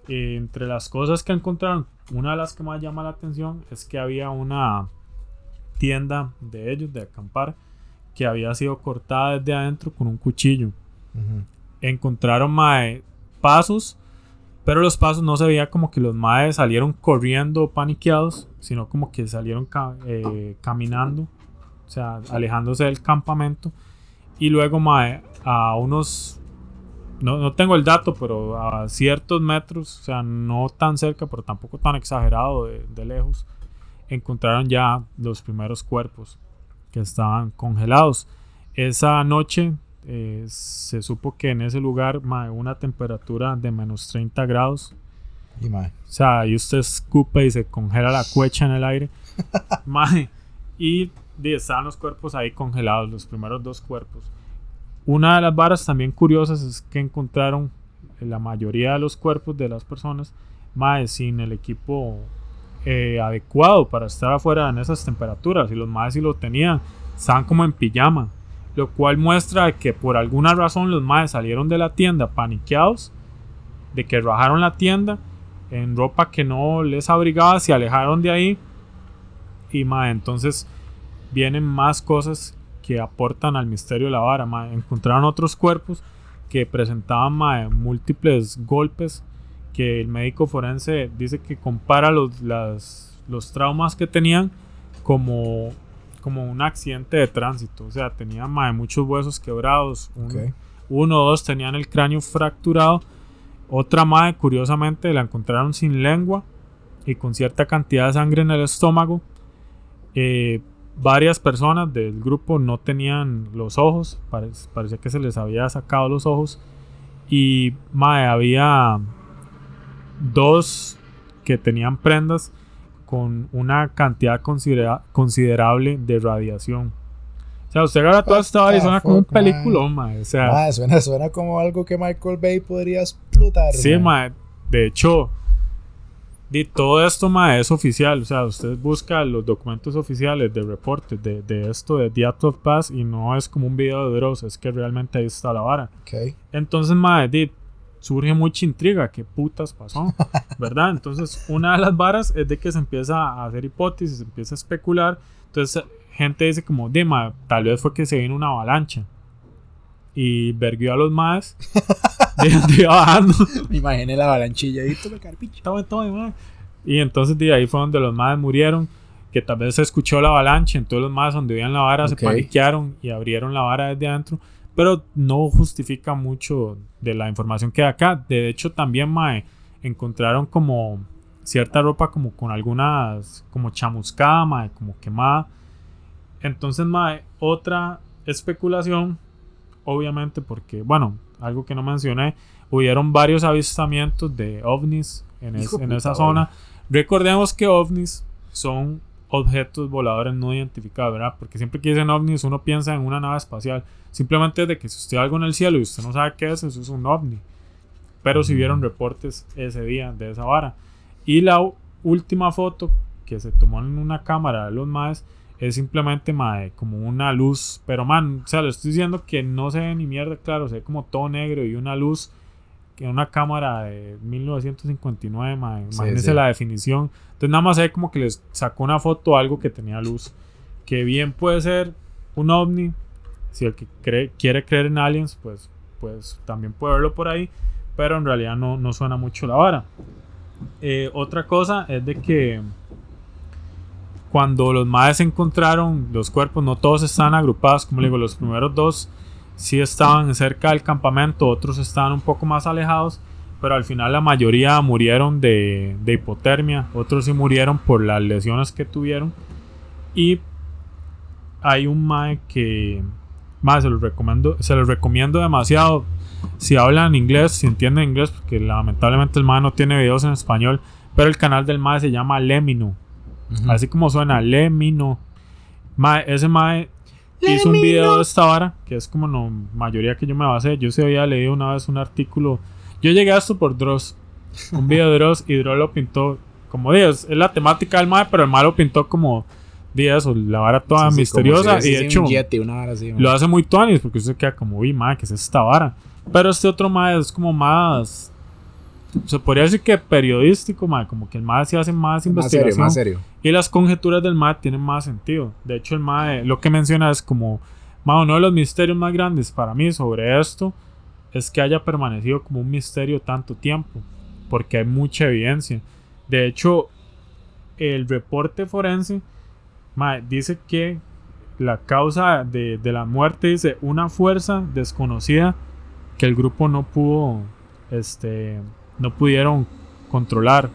Speaker 1: Eh, entre las cosas que encontraron, una de las que más llama la atención es que había una tienda de ellos, de acampar, que había sido cortada desde adentro con un cuchillo.
Speaker 3: Ujú.
Speaker 1: Encontraron mae, pasos, pero los pasos no se veía como que los maes salieron corriendo paniqueados, sino como que salieron ca- eh, caminando, o sea, alejándose del campamento. Y luego, mae, a unos, no, no tengo el dato, pero a ciertos metros, o sea, no tan cerca, pero tampoco tan exagerado de, de lejos, encontraron ya los primeros cuerpos que estaban congelados. Esa noche eh, se supo que en ese lugar mae, una temperatura de menos 30 grados.
Speaker 3: Y.
Speaker 1: O sea, ahí usted escupe y se congela la cuecha en el aire. Mae, y di, estaban los cuerpos ahí congelados, los primeros dos cuerpos. Una de las varas también curiosas es que encontraron la mayoría de los cuerpos de las personas mae, sin el equipo eh, adecuado para estar afuera en esas temperaturas. Y los maes si lo tenían, estaban como en pijama. Lo cual muestra que por alguna razón los maes salieron de la tienda paniqueados, de que rajaron la tienda en ropa que no les abrigaba, se alejaron de ahí. Y mae, entonces vienen más cosas que aportan al misterio de la vara. Encontraron otros cuerpos que presentaban múltiples golpes que el médico forense dice que compara los, las- los traumas que tenían como, como un accidente de tránsito. O sea, tenían muchos huesos quebrados. un- uno o dos tenían el cráneo fracturado. Otra madre, curiosamente, la encontraron sin lengua y con cierta cantidad de sangre en el estómago. Eh, varias personas del grupo no tenían los ojos, pare- parecía que se les había sacado los ojos. Y mae, había dos que tenían prendas con una cantidad considera- considerable de radiación. O sea, usted agarra toda esta y suena como un peliculón, mae. O sea,
Speaker 3: Mae, suena, suena como algo que Michael Bay podría explotar.
Speaker 1: Sí,
Speaker 3: mae.
Speaker 1: mae. De hecho, di, todo esto, mae, es oficial. O sea, usted busca los documentos oficiales de reportes de, de esto de of Pass y no es como un video de Dross, es que realmente ahí está la vara.
Speaker 3: Ok.
Speaker 1: Entonces, di, surge mucha intriga. ¿Qué putas pasó? ¿Verdad? Entonces, una de las varas es de que se empieza a hacer hipótesis, se empieza a especular. Entonces, gente dice como, de mae, tal vez fue que se vino una avalancha. Y verguió a los maes. de, de bajando.
Speaker 2: Me imaginé la avalanchilla ahí, tome carpicho.
Speaker 1: Tome, tome. Y entonces de ahí fue donde los madres murieron. Que tal vez se escuchó la avalancha. Entonces los madres donde veían la vara
Speaker 2: Ok.
Speaker 1: se paniquearon y abrieron la vara desde adentro. Pero no justifica mucho de la información que hay acá. De hecho, también mae, encontraron como cierta ropa como con algunas, como chamuscada, mae, como quemada. Entonces, mae, otra especulación, obviamente, porque, bueno, algo que no mencioné, hubieron varios avistamientos de ovnis en, es- esa zona. Recordemos que ovnis son objetos voladores no identificados, ¿verdad? Porque siempre que dicen ovnis uno piensa en una nave espacial. Simplemente de que si usted ve algo en el cielo y usted no sabe qué es, eso es un ovni. Pero si vieron reportes ese día de esa vara. Y la última foto que se tomó en una cámara de los maes es simplemente mae, como una luz. Pero man, o sea, le estoy diciendo que no se ve ni mierda, claro, se ve como todo negro y una luz en una cámara de 1959, mae.
Speaker 2: Sí,
Speaker 1: Imagínense
Speaker 2: sí.
Speaker 1: la definición. Entonces nada más se ve como que les sacó una foto algo que tenía luz. Que bien puede ser un ovni. Si el que cree- quiere creer en aliens, pues, pues también puede verlo por ahí. Pero en realidad no, no suena mucho la vara. Eh, otra cosa es de que cuando los maes encontraron los cuerpos, no todos están agrupados, como le digo, los primeros dos sí estaban cerca del campamento, otros estaban un poco más alejados, pero al final la mayoría murieron de, de hipotermia, otros sí murieron por las lesiones que tuvieron. Y hay un mae que más se los recomiendo, se los recomiendo demasiado. Si hablan inglés, si entienden inglés, porque lamentablemente el mae no tiene videos en español, pero el canal del mae se llama Lemino. Así como suena, Lemino. Mae, ese mae hizo un video de esta vara, que es como la mayoría que yo me basé. Yo se había leído una vez un artículo. Yo llegué a esto por Dross. Un video de Dross y Dross lo pintó como Dios. Es la temática del mae, pero el mae lo pintó como di eso, la vara toda
Speaker 2: Sí, sí,
Speaker 1: misteriosa.
Speaker 2: si
Speaker 1: y de hecho,
Speaker 2: un Yeti, una vara así,
Speaker 1: lo hace muy tuanis porque usted queda como, uy, mae, ¿qué es esta vara? Pero este otro mae es como más. Se podría decir que periodístico, mae, como que el mae se hace más
Speaker 2: más serio,
Speaker 1: investigación.
Speaker 2: más serio.
Speaker 1: Y las conjeturas del MAE tienen más sentido. De hecho, el MAE lo que menciona es como, "Ma, uno de los misterios más grandes para mí sobre esto es que haya permanecido como un misterio tanto tiempo, porque hay mucha evidencia. De hecho, el reporte forense mae, dice que la causa de, de la muerte dice una fuerza desconocida que el grupo no pudo, este, no pudieron controlar.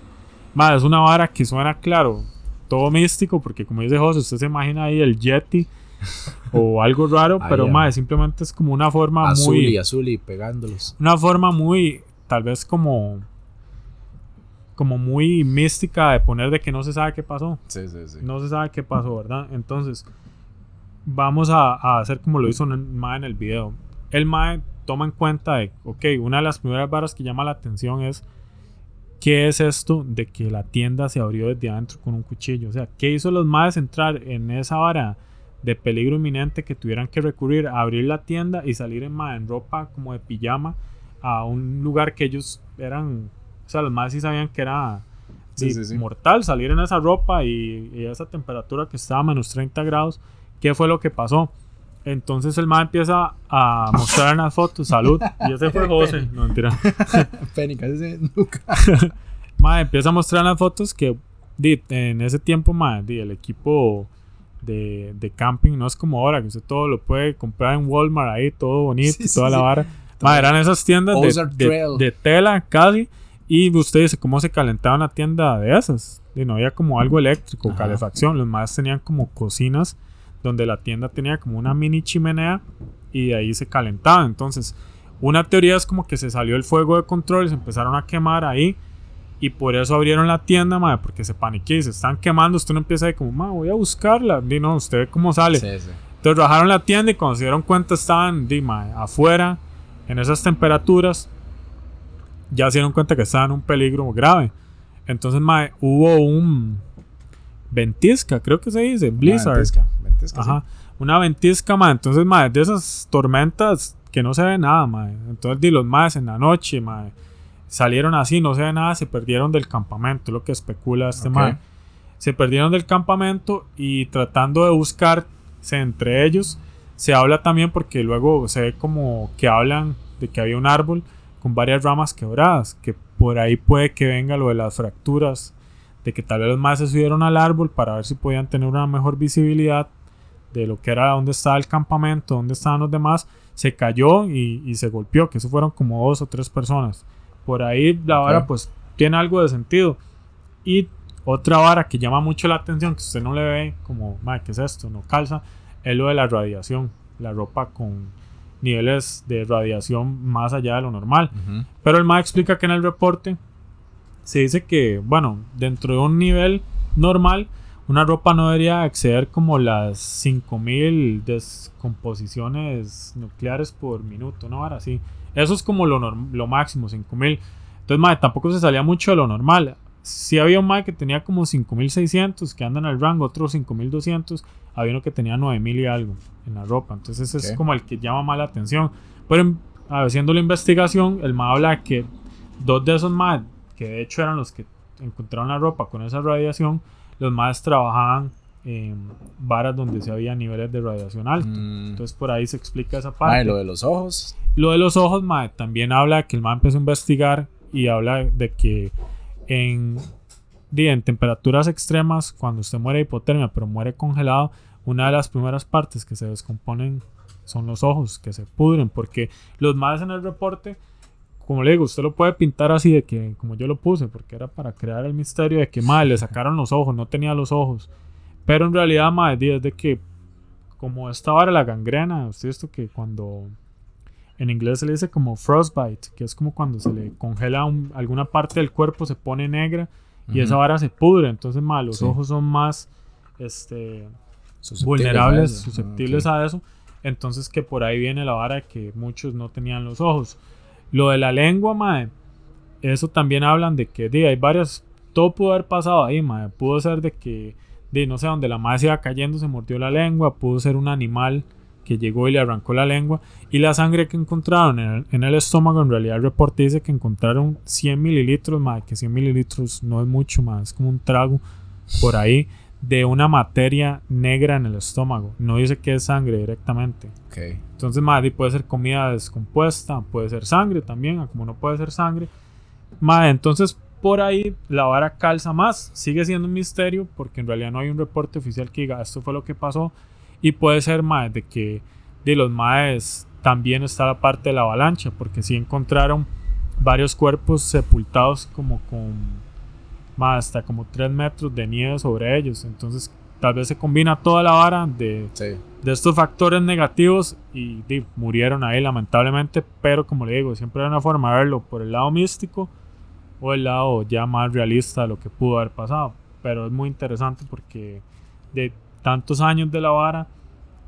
Speaker 1: Mae, es una vara que suena claro, todo místico, porque como dice José, usted se imagina ahí el Yeti o algo raro,
Speaker 2: Ah,
Speaker 1: pero mae, simplemente es como una forma
Speaker 2: Azul
Speaker 1: muy
Speaker 2: y azul y pegándolos.
Speaker 1: una forma muy tal vez como como muy mística de poner de que no se sabe qué pasó.
Speaker 2: Sí, sí, sí.
Speaker 1: No se sabe qué pasó, ¿verdad? Entonces, vamos a, a hacer como lo hizo Mae en el video. El Mae toma en cuenta de, ok, una de las primeras varas que llama la atención es ¿qué es esto de que la tienda se abrió desde adentro con un cuchillo? O sea, ¿qué hizo los Maes entrar en esa vara de peligro inminente que tuvieran que recurrir a abrir la tienda y salir en, mae, en ropa como de pijama a un lugar que ellos eran, o sea, los Maes sí sabían que era
Speaker 2: Sí,
Speaker 1: sí,
Speaker 2: sí, sí.
Speaker 1: mortal salir en esa ropa y, y esa temperatura que estaba a menos 30 grados. ¿Qué fue lo que pasó? Entonces el man empieza a mostrar en las fotos, salud, y ese fue José, no mentira.
Speaker 2: Penny, casi nunca.
Speaker 1: Ma, empieza a mostrar las fotos que di, en ese tiempo, ma, di, el equipo de, de camping no es como ahora, que usted todo lo puede comprar en Walmart ahí, todo bonito,
Speaker 2: Sí, sí,
Speaker 1: toda la vara. Ma, eran esas tiendas de, de- de tela casi. Y usted dice, ¿cómo se calentaba una tienda de esas? Y no había como algo eléctrico,
Speaker 2: Ajá.
Speaker 1: calefacción. Los más tenían como cocinas donde la tienda tenía como una mini chimenea y de ahí se calentaba. Entonces, una teoría es como que se salió el fuego de control y se empezaron a quemar ahí. Y por eso abrieron la tienda, madre, porque se paniqué y se están quemando. Usted no empieza ahí como, ma, voy a buscarla. Y no, usted ve cómo sale.
Speaker 2: Sí, sí.
Speaker 1: Entonces rajaron la tienda y cuando se dieron cuenta estaban di, mae, afuera, en esas temperaturas, ya se dieron cuenta que estaban en un peligro grave. Entonces mae, hubo un ventisca, creo que se dice, blizzard.
Speaker 2: Ventisca, ventisca, sí.
Speaker 1: Ajá, una ventisca, mae. Entonces mae, de esas tormentas que no se ve nada, mae. Entonces di, los maes en la noche, mae, salieron así, no se ve nada, se perdieron del campamento, es lo que especula este
Speaker 2: Ok.
Speaker 1: mae se perdieron del campamento y tratando de buscarse entre ellos, se habla también porque luego se ve como que hablan de que había un árbol con varias ramas quebradas, que por ahí puede que venga lo de las fracturas, de que tal vez los más se subieron al árbol para ver si podían tener una mejor visibilidad de lo que era donde estaba el campamento, donde estaban los demás, se cayó y, y se golpeó, que eso fueron como dos o tres personas. Por ahí la vara pues tiene algo de sentido. Y otra vara que llama mucho la atención, que usted no le ve como, "Mae, ¿qué es esto? No calza, es lo de la radiación. La ropa con niveles de radiación más allá de lo normal. Pero el MA explica que en el reporte se dice que, bueno, dentro de un nivel normal, una ropa no debería exceder como las 5000 descomposiciones nucleares por minuto, ¿no? Ahora sí. Eso es como lo, lo máximo, 5000. Entonces, mae, tampoco se salía mucho de lo normal. Si había un mae que tenía como 5600 que andan al rango, otro 5200, había uno que tenía 9000 y algo en la ropa. Entonces, ese es como el que llama más la atención. Pero en- haciendo la investigación, el mae habla que dos de esos mae, que de hecho eran los que encontraron la ropa con esa radiación, los más trabajaban en varas donde se había niveles de radiación alto.
Speaker 2: Mm.
Speaker 1: Entonces por ahí se explica esa parte.
Speaker 2: Lo de los ojos.
Speaker 1: Lo de los ojos, mae, también habla de que el man empezó a investigar y habla de que en, en temperaturas extremas, cuando usted muere de hipotermia, pero muere congelado, una de las primeras partes que se descomponen son los ojos, que se pudren, porque los más en el reporte, como le digo, usted lo puede pintar así de que, como yo lo puse, porque era para crear el misterio de que, madre, le sacaron los ojos, no tenía los ojos. Pero en realidad, madre, es de que, como esta vara la gangrena, usted esto que cuando en inglés se le dice como frostbite, que es como cuando se le congela un- alguna parte del cuerpo, se pone negra y esa vara se pudre. Entonces, ma, los
Speaker 2: Sí.
Speaker 1: ojos son más este,
Speaker 2: Susceptibles
Speaker 1: vulnerables,
Speaker 2: a eso.
Speaker 1: susceptibles a eso. Entonces, que por ahí viene la vara de que muchos no tenían los ojos. Lo de la lengua, mae, eso también hablan de que di, hay varias, todo pudo haber pasado ahí, mae. Pudo ser de que, di, no sé, donde la madre se iba cayendo, se mordió la lengua, pudo ser un animal que llegó y le arrancó la lengua. Y la sangre que encontraron en el, en el estómago, en realidad el reporte dice que encontraron 100 mililitros, mae, que 100 mililitros no es mucho más, es como un trago por ahí de una materia negra en el estómago. No dice que es sangre directamente.
Speaker 2: Ok.
Speaker 1: Entonces, madre, puede ser comida descompuesta, puede ser sangre también, como no puede ser sangre. Madre, entonces por ahí la vara calza más. Sigue siendo un misterio porque en realidad no hay un reporte oficial que diga esto fue lo que pasó. Y puede ser, madre, de que de los maes también está la parte de la avalancha, porque sí encontraron varios cuerpos sepultados como con más hasta como 3 metros de nieve sobre ellos. Entonces, tal vez se combina toda la vara de,
Speaker 2: Sí.
Speaker 1: de estos factores negativos y murieron ahí lamentablemente, pero como le digo, siempre hay una forma de verlo por el lado místico o el lado ya más realista de lo que pudo haber pasado. Pero es muy interesante porque de tantos años de la vara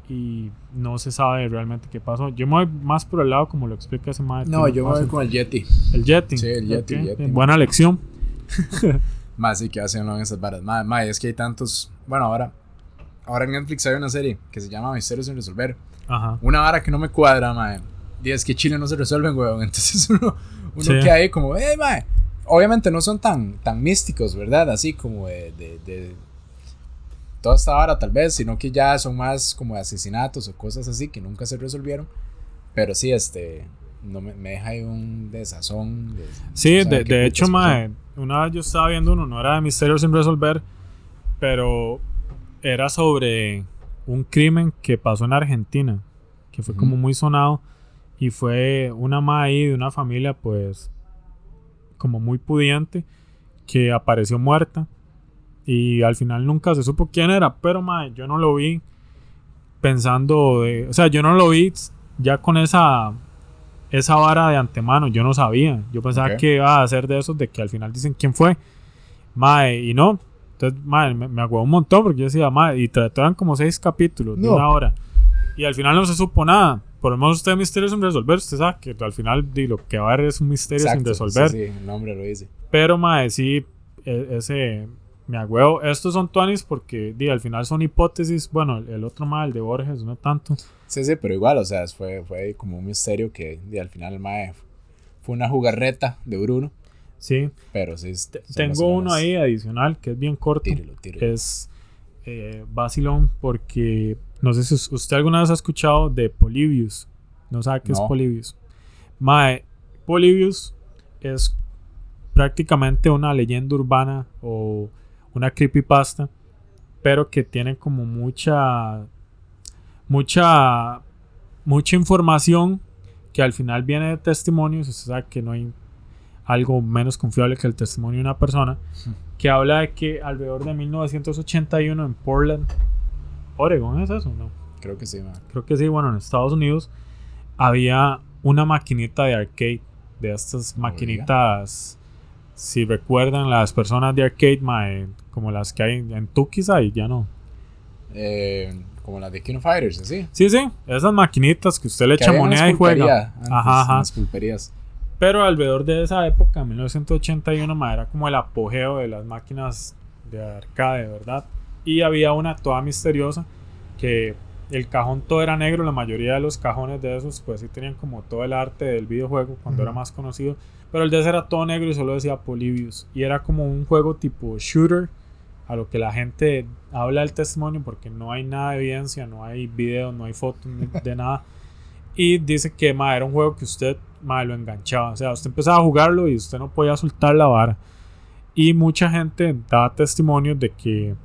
Speaker 1: y no se sabe realmente qué pasó. Yo me voy más por el lado como lo explica ese madre.
Speaker 2: No, yo me voy con el Yeti.
Speaker 1: el jetting.
Speaker 2: Sí, el Yeti,
Speaker 1: Ok,
Speaker 2: el Yeti.
Speaker 1: Buena lección.
Speaker 2: Más sí que hacen en esas varas. Más, más, es que hay tantos. Bueno, ahora. Ahora en Netflix hay una serie que se llama Misterios sin resolver.
Speaker 1: Ajá.
Speaker 2: Una vara que no me cuadra, mae. Y es que Chile no se resuelven, weón. Entonces uno, uno
Speaker 1: Sí.
Speaker 2: queda ahí como, hey, mae. Obviamente no son tan, tan místicos, ¿verdad? Así como de, de, de toda esta vara, tal vez, sino que ya son más como de asesinatos o cosas así que nunca se resolvieron. Pero sí, este. No me, me deja ahí un desazón. de-
Speaker 1: Sí,
Speaker 2: no
Speaker 1: de, de hecho, mae, una vez yo estaba viendo uno, no era de misterio sin resolver, pero era sobre un crimen que pasó en Argentina, que fue como muy sonado, y fue una mae ahí de una familia, pues, como muy pudiente, que apareció muerta, y al final nunca se supo quién era, pero mae, yo no lo vi pensando, de, o sea, yo no lo vi ya con esa esa vara de antemano, yo no sabía. Yo pensaba que iba a ser de esos de que al final dicen quién fue. Mae, y no. Entonces, mae, me, me un montón porque yo decía, mae, y trataron como seis capítulos de
Speaker 3: No.
Speaker 1: una hora. Y al final no se supo nada. Por lo menos usted misterio sin resolver. Usted sabe que al final di, lo que va a haber es un misterio sin resolver.
Speaker 2: Sí, sí, el nombre lo dice.
Speaker 1: Pero, mae, sí, e- ese me agüeo. Estos son tuanis porque di, al final son hipótesis. Bueno, el, el otro mae, el de Borges, no tanto.
Speaker 2: Sí, sí, pero igual, o sea, fue, fue como un misterio que y al final el mae fue una jugarreta de Bruno,
Speaker 1: Sí.
Speaker 2: pero sí.
Speaker 1: Tengo uno ahí adicional que es bien corto.
Speaker 2: Tírelo, tírelo.
Speaker 1: es eh, vacilón porque no sé si us- usted alguna vez ha escuchado de Polybius. No sabe qué es. Polybius. Mae, Polybius es prácticamente una leyenda urbana o una creepypasta, pero que tiene como mucha mucha mucha información que al final viene de testimonios, usted sabe que no hay algo menos confiable que el testimonio de una persona, que habla de que alrededor de 1981 en Portland, Oregon, ¿es eso? No,
Speaker 2: Creo que sí, mae.
Speaker 1: creo que sí, bueno, en Estados Unidos había una maquinita de arcade, de estas maquinitas, si recuerdan las personas de arcade, como las que hay en Tukis ahí, ya no.
Speaker 2: Eh, como las de King of Fighters, así.
Speaker 1: Sí, sí, esas maquinitas que usted le
Speaker 2: Que
Speaker 1: echa moneda y juega.
Speaker 2: antes,
Speaker 1: Ajá, ajá.
Speaker 2: las pulperías.
Speaker 1: Pero alrededor de esa época, 1981, ma, era como el apogeo de las máquinas de arcade, ¿verdad? Y había una toda misteriosa que el cajón todo era negro, la mayoría de los cajones de esos pues sí tenían como todo el arte del videojuego cuando era más conocido, pero el de ese era todo negro y solo decía Polybius y era como un juego tipo shooter a lo que la gente habla del testimonio porque no hay nada de evidencia, no hay videos, no hay fotos de nada. Y dice que ma, era un juego que usted ma, lo enganchaba. O sea, usted empezaba a jugarlo y usted no podía soltar la vara. Y mucha gente daba testimonios de que,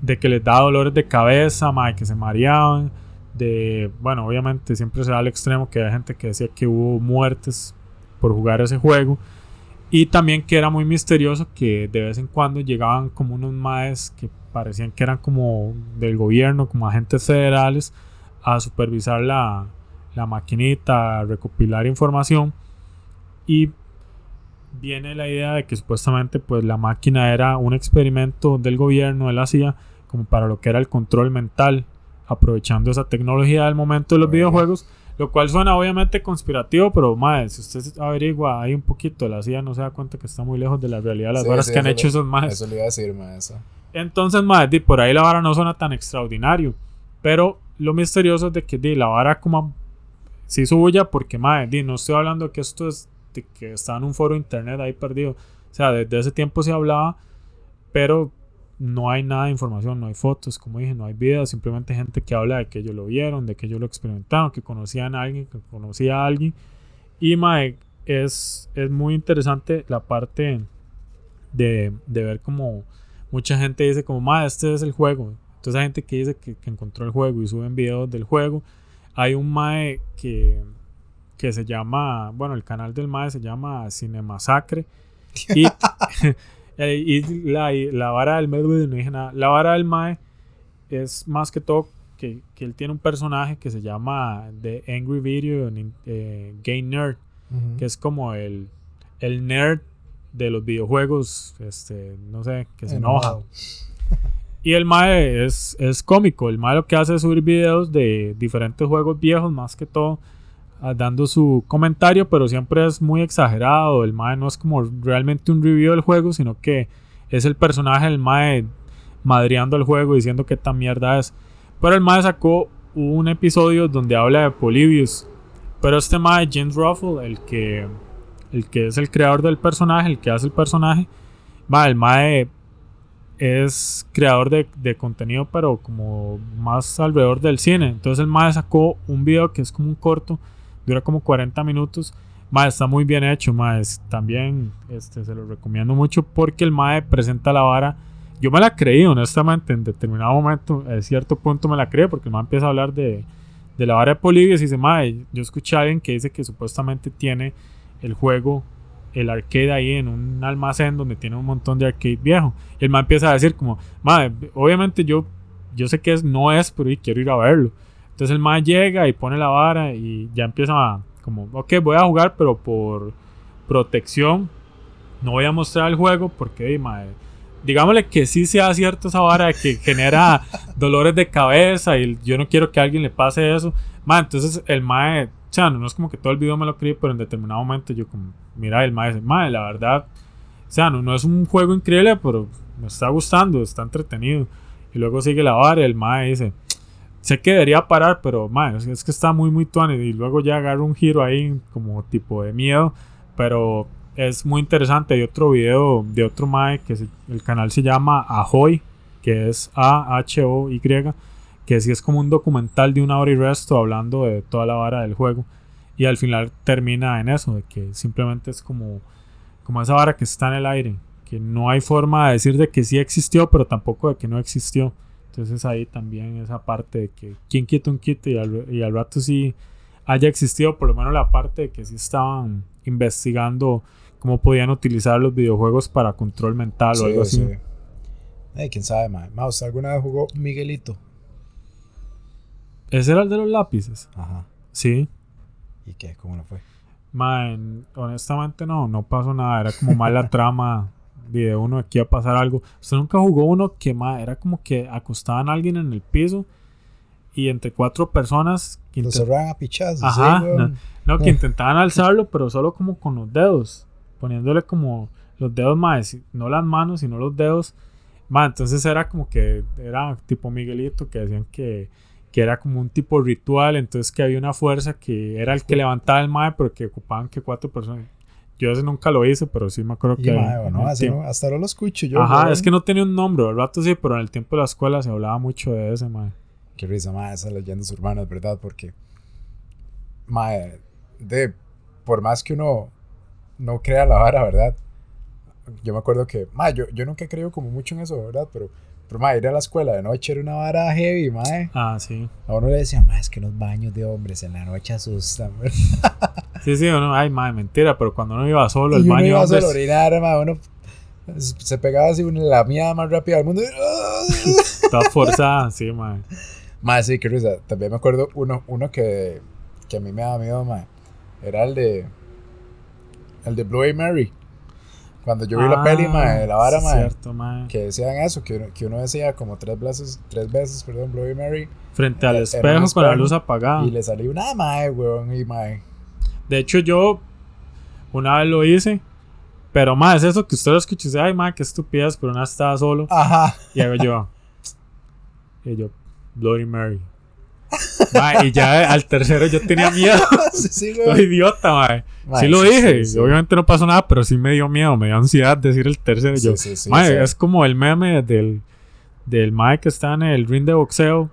Speaker 1: de que les daba dolores de cabeza, ma, que se mareaban. De, bueno, obviamente siempre se da al extremo que hay gente que decía que hubo muertes por jugar ese juego. Y también que era muy misterioso que de vez en cuando llegaban como unos maes que parecían que eran como del gobierno, como agentes federales, a supervisar la, la maquinita, a recopilar información. Y viene la idea de que supuestamente pues la máquina era un experimento del gobierno, de la CIA, como para lo que era el control mental, aprovechando esa tecnología del momento de los
Speaker 2: Bueno.
Speaker 1: videojuegos. Lo cual suena obviamente conspirativo, pero madre, si usted averigua ahí un poquito, la CIA no se da cuenta que está muy lejos de la realidad las
Speaker 2: Sí,
Speaker 1: varas
Speaker 2: sí,
Speaker 1: que han hecho
Speaker 2: le-
Speaker 1: esos maes.
Speaker 2: Eso le iba a decir, ma, eso.
Speaker 1: Entonces, madre, di, por ahí la vara no suena tan extraordinario. Pero lo misterioso es de que di, la vara como hizo bulla porque, madre, di, no estoy hablando que esto es de que está en un foro internet ahí perdido. O sea, desde ese tiempo se hablaba, pero no hay nada de información, no hay fotos, como dije, no hay videos, simplemente gente que habla de que ellos lo vieron, de que ellos lo experimentaron, que conocían a alguien, que conocía a alguien. Y, madre, es, es muy interesante la parte de, de ver como mucha gente dice como, ma, este es el juego. Entonces hay gente que dice que, que encontró el juego y suben videos del juego. Hay un mae que, que se llama, bueno, el canal del mae se llama Cinemasacre. Y, eh, y la, y la vara del medio no dije nada. La vara del mae es más que todo que, que él tiene un personaje que se llama The Angry Video eh, Gay Nerd que es como el, el nerd de los videojuegos, este, no sé, que se enoja. Y el Mae es, es cómico, el Mae lo que hace es subir videos de diferentes juegos viejos, más que todo, dando su comentario, pero siempre es muy exagerado, el Mae no es como realmente un review del juego, sino que es el personaje del Mae madreando el juego, diciendo que tan mierda es. Pero el Mae sacó un episodio donde habla de Polybius, pero este Mae, James Ruffle, el que, el que es el creador del personaje, el que hace el personaje, va, el Mae es creador de, de contenido, pero como más alrededor del cine. Entonces el Mae sacó un video que es como un corto, dura como 40 minutos. Mae, está muy bien hecho, Mae. También este, se lo recomiendo mucho porque el Mae presenta la vara. Yo me la creí, honestamente, en determinado momento, a cierto punto me la creí, porque el Mae empieza a hablar de, de la vara de Polibius y dice, Mae, yo escuché a alguien que dice que supuestamente tiene el juego, el arcade ahí en un almacén donde tiene un montón de arcade viejo. Y el man empieza a decir como, Mae, obviamente yo, yo sé que es, no es, pero quiero ir a verlo. Entonces el man llega y pone la vara y ya empieza a, como, ok, voy a jugar, pero por protección no voy a mostrar el juego porque, mae, digámosle que sí sea cierto esa vara que genera dolores de cabeza y yo no quiero que a alguien le pase eso. Ma, entonces el mae, o sea, no es como que todo el video me lo creí, pero en determinado momento yo como, mira, el mae dice, mae, la verdad, o sea, no, no es un juego increíble, pero me está gustando, está entretenido. Y luego sigue la vara y el mae dice, sé que debería parar, pero es, que está muy, muy tuane. Y luego ya agarra un giro ahí como tipo de miedo, pero es muy interesante. Hay otro video de otro mae que el canal se llama Ahoy, que es A-H-O-Y, que sí es como un documental de una hora y resto hablando de toda la vara del juego. Y al final termina en eso, de que simplemente es como, como esa vara que está en el aire, que no hay forma de decir de que sí existió, pero tampoco de que no existió. Entonces ahí también esa parte de que quien quita un quito y al, y al rato sí haya existido, por lo menos la parte de que sí estaban investigando cómo podían utilizar los videojuegos para control mental o algo así.
Speaker 3: Ay, quién sabe, mae. Ma, ¿usted alguna vez jugó Miguelito?
Speaker 1: Ese era el de los lápices.
Speaker 3: Ajá.
Speaker 1: Sí.
Speaker 3: ¿Y qué? ¿Cómo lo fue?
Speaker 1: Man, honestamente no, no pasó nada. Era como más la trama de uno aquí iba a pasar algo. Usted nunca jugó uno que ma, era como que acostaban a alguien en el piso y entre cuatro personas que
Speaker 3: Lo cerraban a pichazos.
Speaker 1: Ajá,
Speaker 3: sí,
Speaker 1: no, que intentaban alzarlo, pero solo como con los dedos, poniéndole como los dedos más, no las manos, sino los dedos. Ma, entonces era como que era tipo Miguelito que decían que, que era como un tipo ritual, entonces que había una fuerza que era el que levantaba el mae, pero que ocupaban que cuatro personas. Yo ese nunca lo hice, pero sí me acuerdo que
Speaker 3: bueno,
Speaker 1: el
Speaker 3: así no- hasta ahora lo escucho yo.
Speaker 1: Ajá, es que no tenía un nombre, al rato sí, pero en el tiempo de la escuela se hablaba mucho de ese mae.
Speaker 3: Qué risa, mae, esas leyendas urbanas, ¿verdad? Porque, mae, de, por más que uno no crea la vara, ¿verdad? Yo me acuerdo que, mae, yo, yo nunca he creído como mucho en eso, ¿verdad? Pero, pero mae, ir a la escuela de noche era una vara heavy, mae.
Speaker 1: Ah, sí.
Speaker 3: A uno le decían, mae, es que los baños de hombres en la noche asustan.
Speaker 1: Sí, sí, uno, ay, mae, mentira, pero cuando uno iba solo,
Speaker 3: y
Speaker 1: el
Speaker 3: uno
Speaker 1: baño
Speaker 3: iba
Speaker 1: hombres-
Speaker 3: solo a orinar, mae, uno se pegaba así una la mía más rápida del mundo.
Speaker 1: Está forzada, sí, mae.
Speaker 3: Mae, sí, qué risa. También me acuerdo uno, uno que, que a mí me daba miedo, mae. Era el de. El de Bloody Mary. Cuando yo vi la peli, mae, la vara,
Speaker 1: Ah,
Speaker 3: mae,
Speaker 1: cierto, mae.
Speaker 3: que decían eso, que uno, que uno decía como tres veces, tres veces, perdón, Bloody Mary,
Speaker 1: Frente al
Speaker 3: en un
Speaker 1: espejo con la luz apagada.
Speaker 3: y le salió una mae, weón, y mae.
Speaker 1: De hecho, yo una vez lo hice. Pero más es eso que usted lo escucha y dice, ay, mae, qué estupidez, pero una vez estaba solo.
Speaker 3: Ajá.
Speaker 1: Y hago yo. Y yo, Bloody Mary. Y ya al tercero yo tenía miedo.
Speaker 3: sí, sí,
Speaker 1: idiota, mae.
Speaker 3: Mae,
Speaker 1: sí lo dije. Obviamente no pasó nada, pero sí me dio miedo. Me dio ansiedad decir el tercero. Yo, es como el meme del, del mae que está en el ring de boxeo.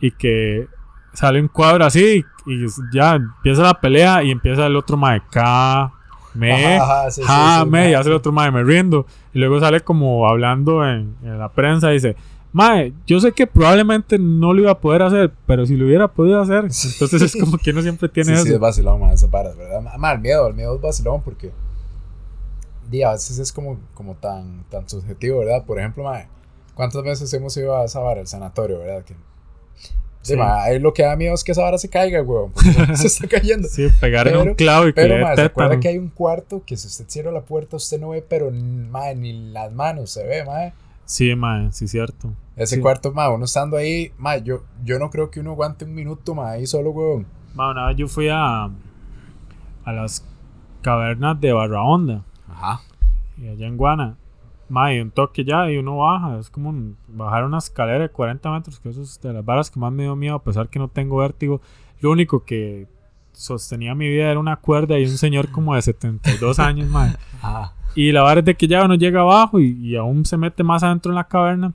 Speaker 1: Y que sale un cuadro así. Y ya empieza la pelea. Y empieza el otro mae. K. Me.
Speaker 3: Ajá, ajá,
Speaker 1: Ja, me, y hace el otro mae, me rindo. Y luego sale como hablando en, en la prensa y dice, mae, yo sé que probablemente no lo iba a poder hacer, pero si lo hubiera podido hacer, entonces es como que uno siempre tiene
Speaker 3: sí, sí, es
Speaker 1: eso.
Speaker 3: vacilón, man, esa para, ¿verdad? Ma- ma, el miedo, el miedo es vacilón porque di, a veces es como, como tan, tan subjetivo, ¿verdad? Por ejemplo, ma, ¿cuántas veces hemos ido a esa vara, al sanatorio, ¿verdad? Que, sí,
Speaker 1: Sí.
Speaker 3: ma, ahí lo que da miedo es que esa vara se caiga, weón, se está cayendo.
Speaker 1: Sí, pegar en
Speaker 3: Pero-
Speaker 1: un clavo y que
Speaker 3: Pero,
Speaker 1: le
Speaker 3: ma, ¿se acuerda que hay un cuarto que si usted cierra la puerta usted no ve, pero, ma, ni las manos se ve, ma?
Speaker 1: Sí, mae, sí, cierto.
Speaker 3: Ese
Speaker 1: Sí.
Speaker 3: cuarto, ma, uno estando ahí, ma, yo, yo no creo que uno aguante un minuto, ma, ahí solo, weón.
Speaker 1: Ma, una vez yo fui a, a las cavernas de Barra Honda.
Speaker 2: Ajá.
Speaker 1: Y allá en Guana, ma, y un toque ya, y uno baja. Es como un- bajar una escalera de 40 metros, que eso es de las varas que más me dio miedo, a pesar que no tengo vértigo. Lo único que sostenía mi vida era una cuerda y un señor como de 72 años, ma.
Speaker 2: Ajá.
Speaker 1: Y la vara es de que ya uno llega abajo y, y aún se mete más adentro en la caverna.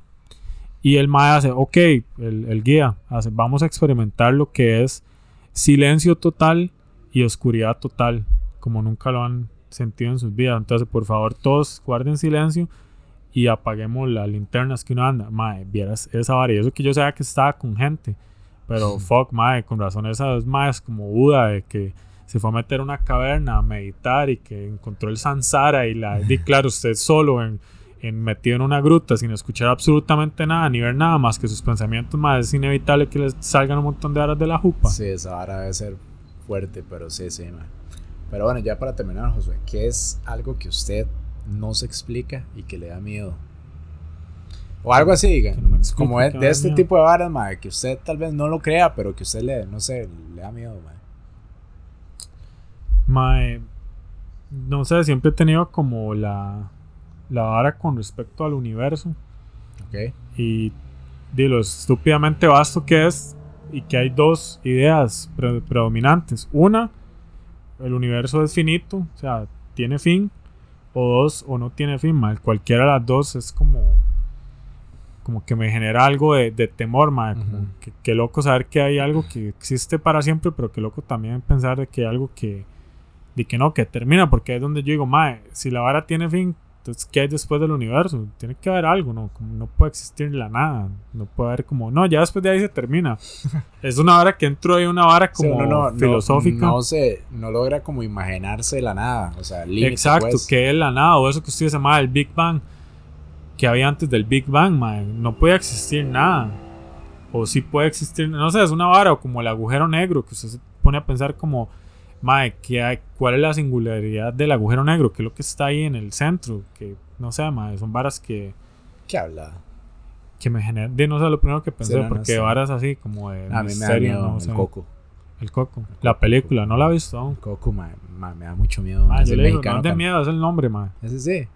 Speaker 1: Y el mae hace, ok, el, el guía hace, vamos a experimentar lo que es silencio total y oscuridad total, como nunca lo han sentido en sus vidas. Entonces, por favor, todos guarden silencio y apaguemos las linternas que uno anda. Mae, vieras esa vara. Y eso que yo sabía que estaba con gente. Pero fuck, mae, con razón esas maes como Buda de que se fue a meter a una caverna a meditar y que encontró el Sansara y la... Di, claro, usted solo en, en- metido en una gruta sin escuchar absolutamente nada ni ver nada más que sus pensamientos, más es inevitable que les salgan un montón de horas de la jupa.
Speaker 2: Sí, esa vara debe ser fuerte, pero sí, sí, man. Pero bueno, ya para terminar, Josué, ¿qué es algo que usted no se explica y que le da miedo? O algo así, diga.
Speaker 1: No
Speaker 2: Como es, de este
Speaker 1: miedo.
Speaker 2: tipo de varas, madre, que usted tal vez no lo crea, pero que usted le, no sé, le da miedo, madre.
Speaker 1: Mae, no sé, siempre he tenido como la, la vara con respecto al universo.
Speaker 2: ¿Ok?
Speaker 1: y de lo estúpidamente vasto que es y que hay dos ideas pre- predominantes. Una, el universo es finito, o sea, tiene fin, o dos, o no tiene fin, mal. Cualquiera de las dos es como como que me genera algo de, de temor, como que, que loco saber que hay algo que existe para siempre, pero que loco también pensar de que hay algo que de que no, que termina, porque es donde yo digo, mae, si la vara tiene fin, entonces, ¿qué hay después del universo? Tiene que haber algo, ¿no? Como no puede existir la nada. No puede haber como, no, ya después de ahí se termina. es una vara que entró ahí, una vara como
Speaker 2: uno no, no-
Speaker 1: filosófica.
Speaker 2: No, se, no logra como imaginarse la nada, o sea, límite,
Speaker 1: Exacto,
Speaker 2: pues.
Speaker 1: que es la nada, o eso que usted se llama el Big Bang, que había antes del Big Bang, mae. No puede existir nada. O sí puede existir, no sé, es una vara, o como el agujero negro, que usted se pone a pensar como, mae, ¿qué ¿cuál es la singularidad del agujero negro? ¿Qué es lo que está ahí en el centro? Que, no sé, mae, son varas que,
Speaker 2: ¿Qué habla?
Speaker 1: que me generan, de no sé, lo primero que pensé,
Speaker 2: no, no
Speaker 1: porque
Speaker 2: sé.
Speaker 1: varas así, como de
Speaker 2: A mí me da miedo
Speaker 1: no
Speaker 2: el
Speaker 1: sé.
Speaker 2: coco.
Speaker 1: El coco. La película, no la he visto aún.
Speaker 2: El coco, ma, ma, me da mucho miedo. Es
Speaker 1: yo
Speaker 2: el
Speaker 1: le digo,
Speaker 2: mexicano
Speaker 1: no es de miedo, es el nombre, mae.
Speaker 2: Ese sí.
Speaker 1: Es-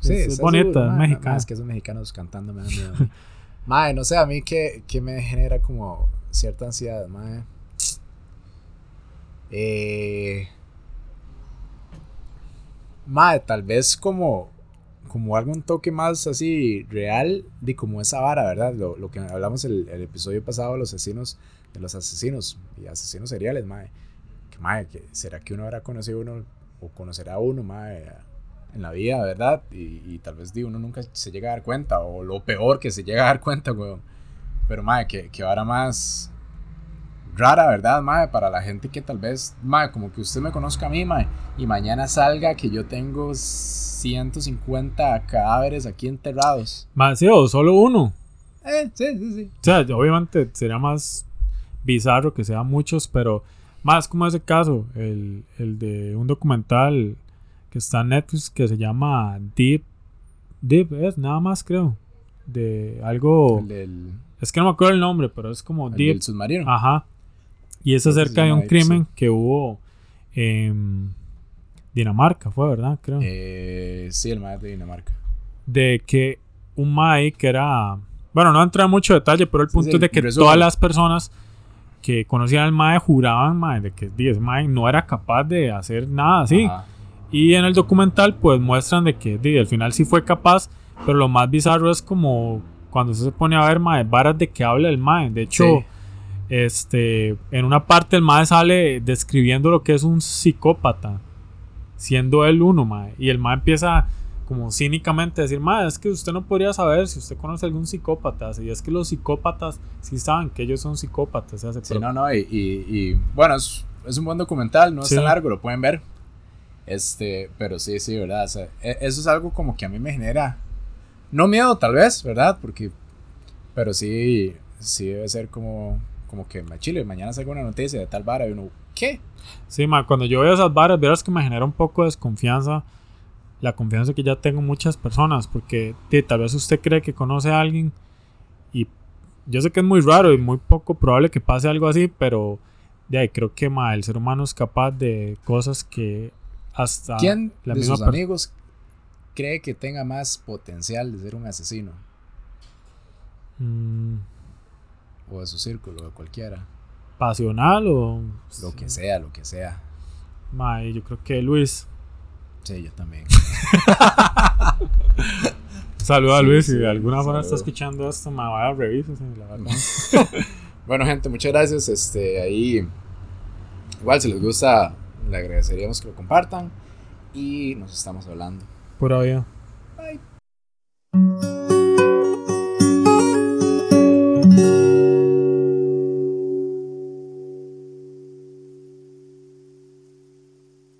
Speaker 2: Sí,
Speaker 1: es
Speaker 2: está
Speaker 1: bonita,
Speaker 2: seguro,
Speaker 1: es mexicana.
Speaker 2: es que esos mexicanos cantando me dan miedo. Mae, no sé, a mí que, que me genera como cierta ansiedad, mae. Eh, mae, tal vez como, como algo toque más así real de como esa vara, ¿verdad? Lo, lo que hablamos el, el episodio pasado de los asesinos, de los asesinos y asesinos seriales, mae. Que, mae, que ¿será que uno habrá conocido uno o conocerá uno, mae, en la vida, ¿verdad? Y, y tal vez di, uno nunca se llega a dar cuenta, o lo peor que se llega a dar cuenta, weón. Pero, mae, que, que ahora más rara, ¿verdad, mae? Para la gente que tal vez, mae, como que usted me conozca a mí, mae, y mañana salga que yo tengo 150 cadáveres aquí enterrados.
Speaker 1: Mae, sí, o solo uno.
Speaker 2: Eh, sí, sí, sí.
Speaker 1: O sea, obviamente sería más bizarro que sean muchos, pero más como ese caso, el, el de un documental que está en Netflix que se llama Deep. Deep es nada más, creo. De algo.
Speaker 2: El del,
Speaker 1: Es que no me acuerdo el nombre, pero es como
Speaker 2: el
Speaker 1: Deep.
Speaker 2: del submarino.
Speaker 1: Ajá. Y es acerca de un crimen que hubo en Dinamarca, fue, ¿verdad? Creo.
Speaker 2: Eh, sí, el mae de Dinamarca.
Speaker 1: de que un Mae que era. Bueno, no entra en mucho detalle, pero el punto
Speaker 2: sí,
Speaker 1: es de que
Speaker 2: resumen.
Speaker 1: todas las personas que conocían al Mae juraban, Mae, de que ese Mae no era capaz de hacer nada así.
Speaker 2: Ajá.
Speaker 1: Y en el documental, pues muestran de que al final sí fue capaz, pero lo más bizarro es como cuando se pone a ver, Mae, varas de que habla el Mae. De hecho,
Speaker 2: Sí.
Speaker 1: Este, en una parte el Mae sale describiendo lo que es un psicópata, siendo él uno, Mae. Y el Mae empieza como cínicamente a decir, Mae, es que usted no podría saber si usted conoce algún psicópata. Y es que los psicópatas sí saben que ellos son psicópatas. se hace,
Speaker 2: Sí, no, no, y, y- y, bueno, es, es un buen documental, no es tan largo, lo pueden ver. Este, pero sí, sí, ¿verdad? O sea, e- eso es algo como que a mí me genera, no miedo tal vez, ¿verdad? Porque, pero sí, sí debe ser como, como que, ma, chile, mañana salga una noticia de tal vara y uno, ¿qué?
Speaker 1: Sí, ma, cuando yo veo esas varas, verás que me genera un poco de desconfianza. La confianza que ya tengo en muchas personas, porque tal vez usted cree que conoce a alguien y yo sé que es muy raro y muy poco probable que pase algo así, pero de ahí creo que ma, el ser humano es capaz de cosas que hasta
Speaker 2: ¿Quién
Speaker 1: la
Speaker 2: de
Speaker 1: misma
Speaker 2: sus amigos cree que tenga más potencial de ser un asesino?
Speaker 1: Mm,
Speaker 2: O de su círculo, de cualquiera.
Speaker 1: pasional o
Speaker 2: Lo que sea, lo que sea.
Speaker 1: ma, yo creo que Luis.
Speaker 2: Sí, yo también.
Speaker 1: Saluda a
Speaker 2: Sí,
Speaker 1: Luis
Speaker 2: sí,
Speaker 1: si de alguna forma está escuchando esto, ma, vaya la verdad.
Speaker 2: Bueno, gente, muchas gracias. Este, ahí, igual, si les gusta, le agradeceríamos que lo compartan. Y nos estamos hablando.
Speaker 1: Pura vida.
Speaker 2: Bye.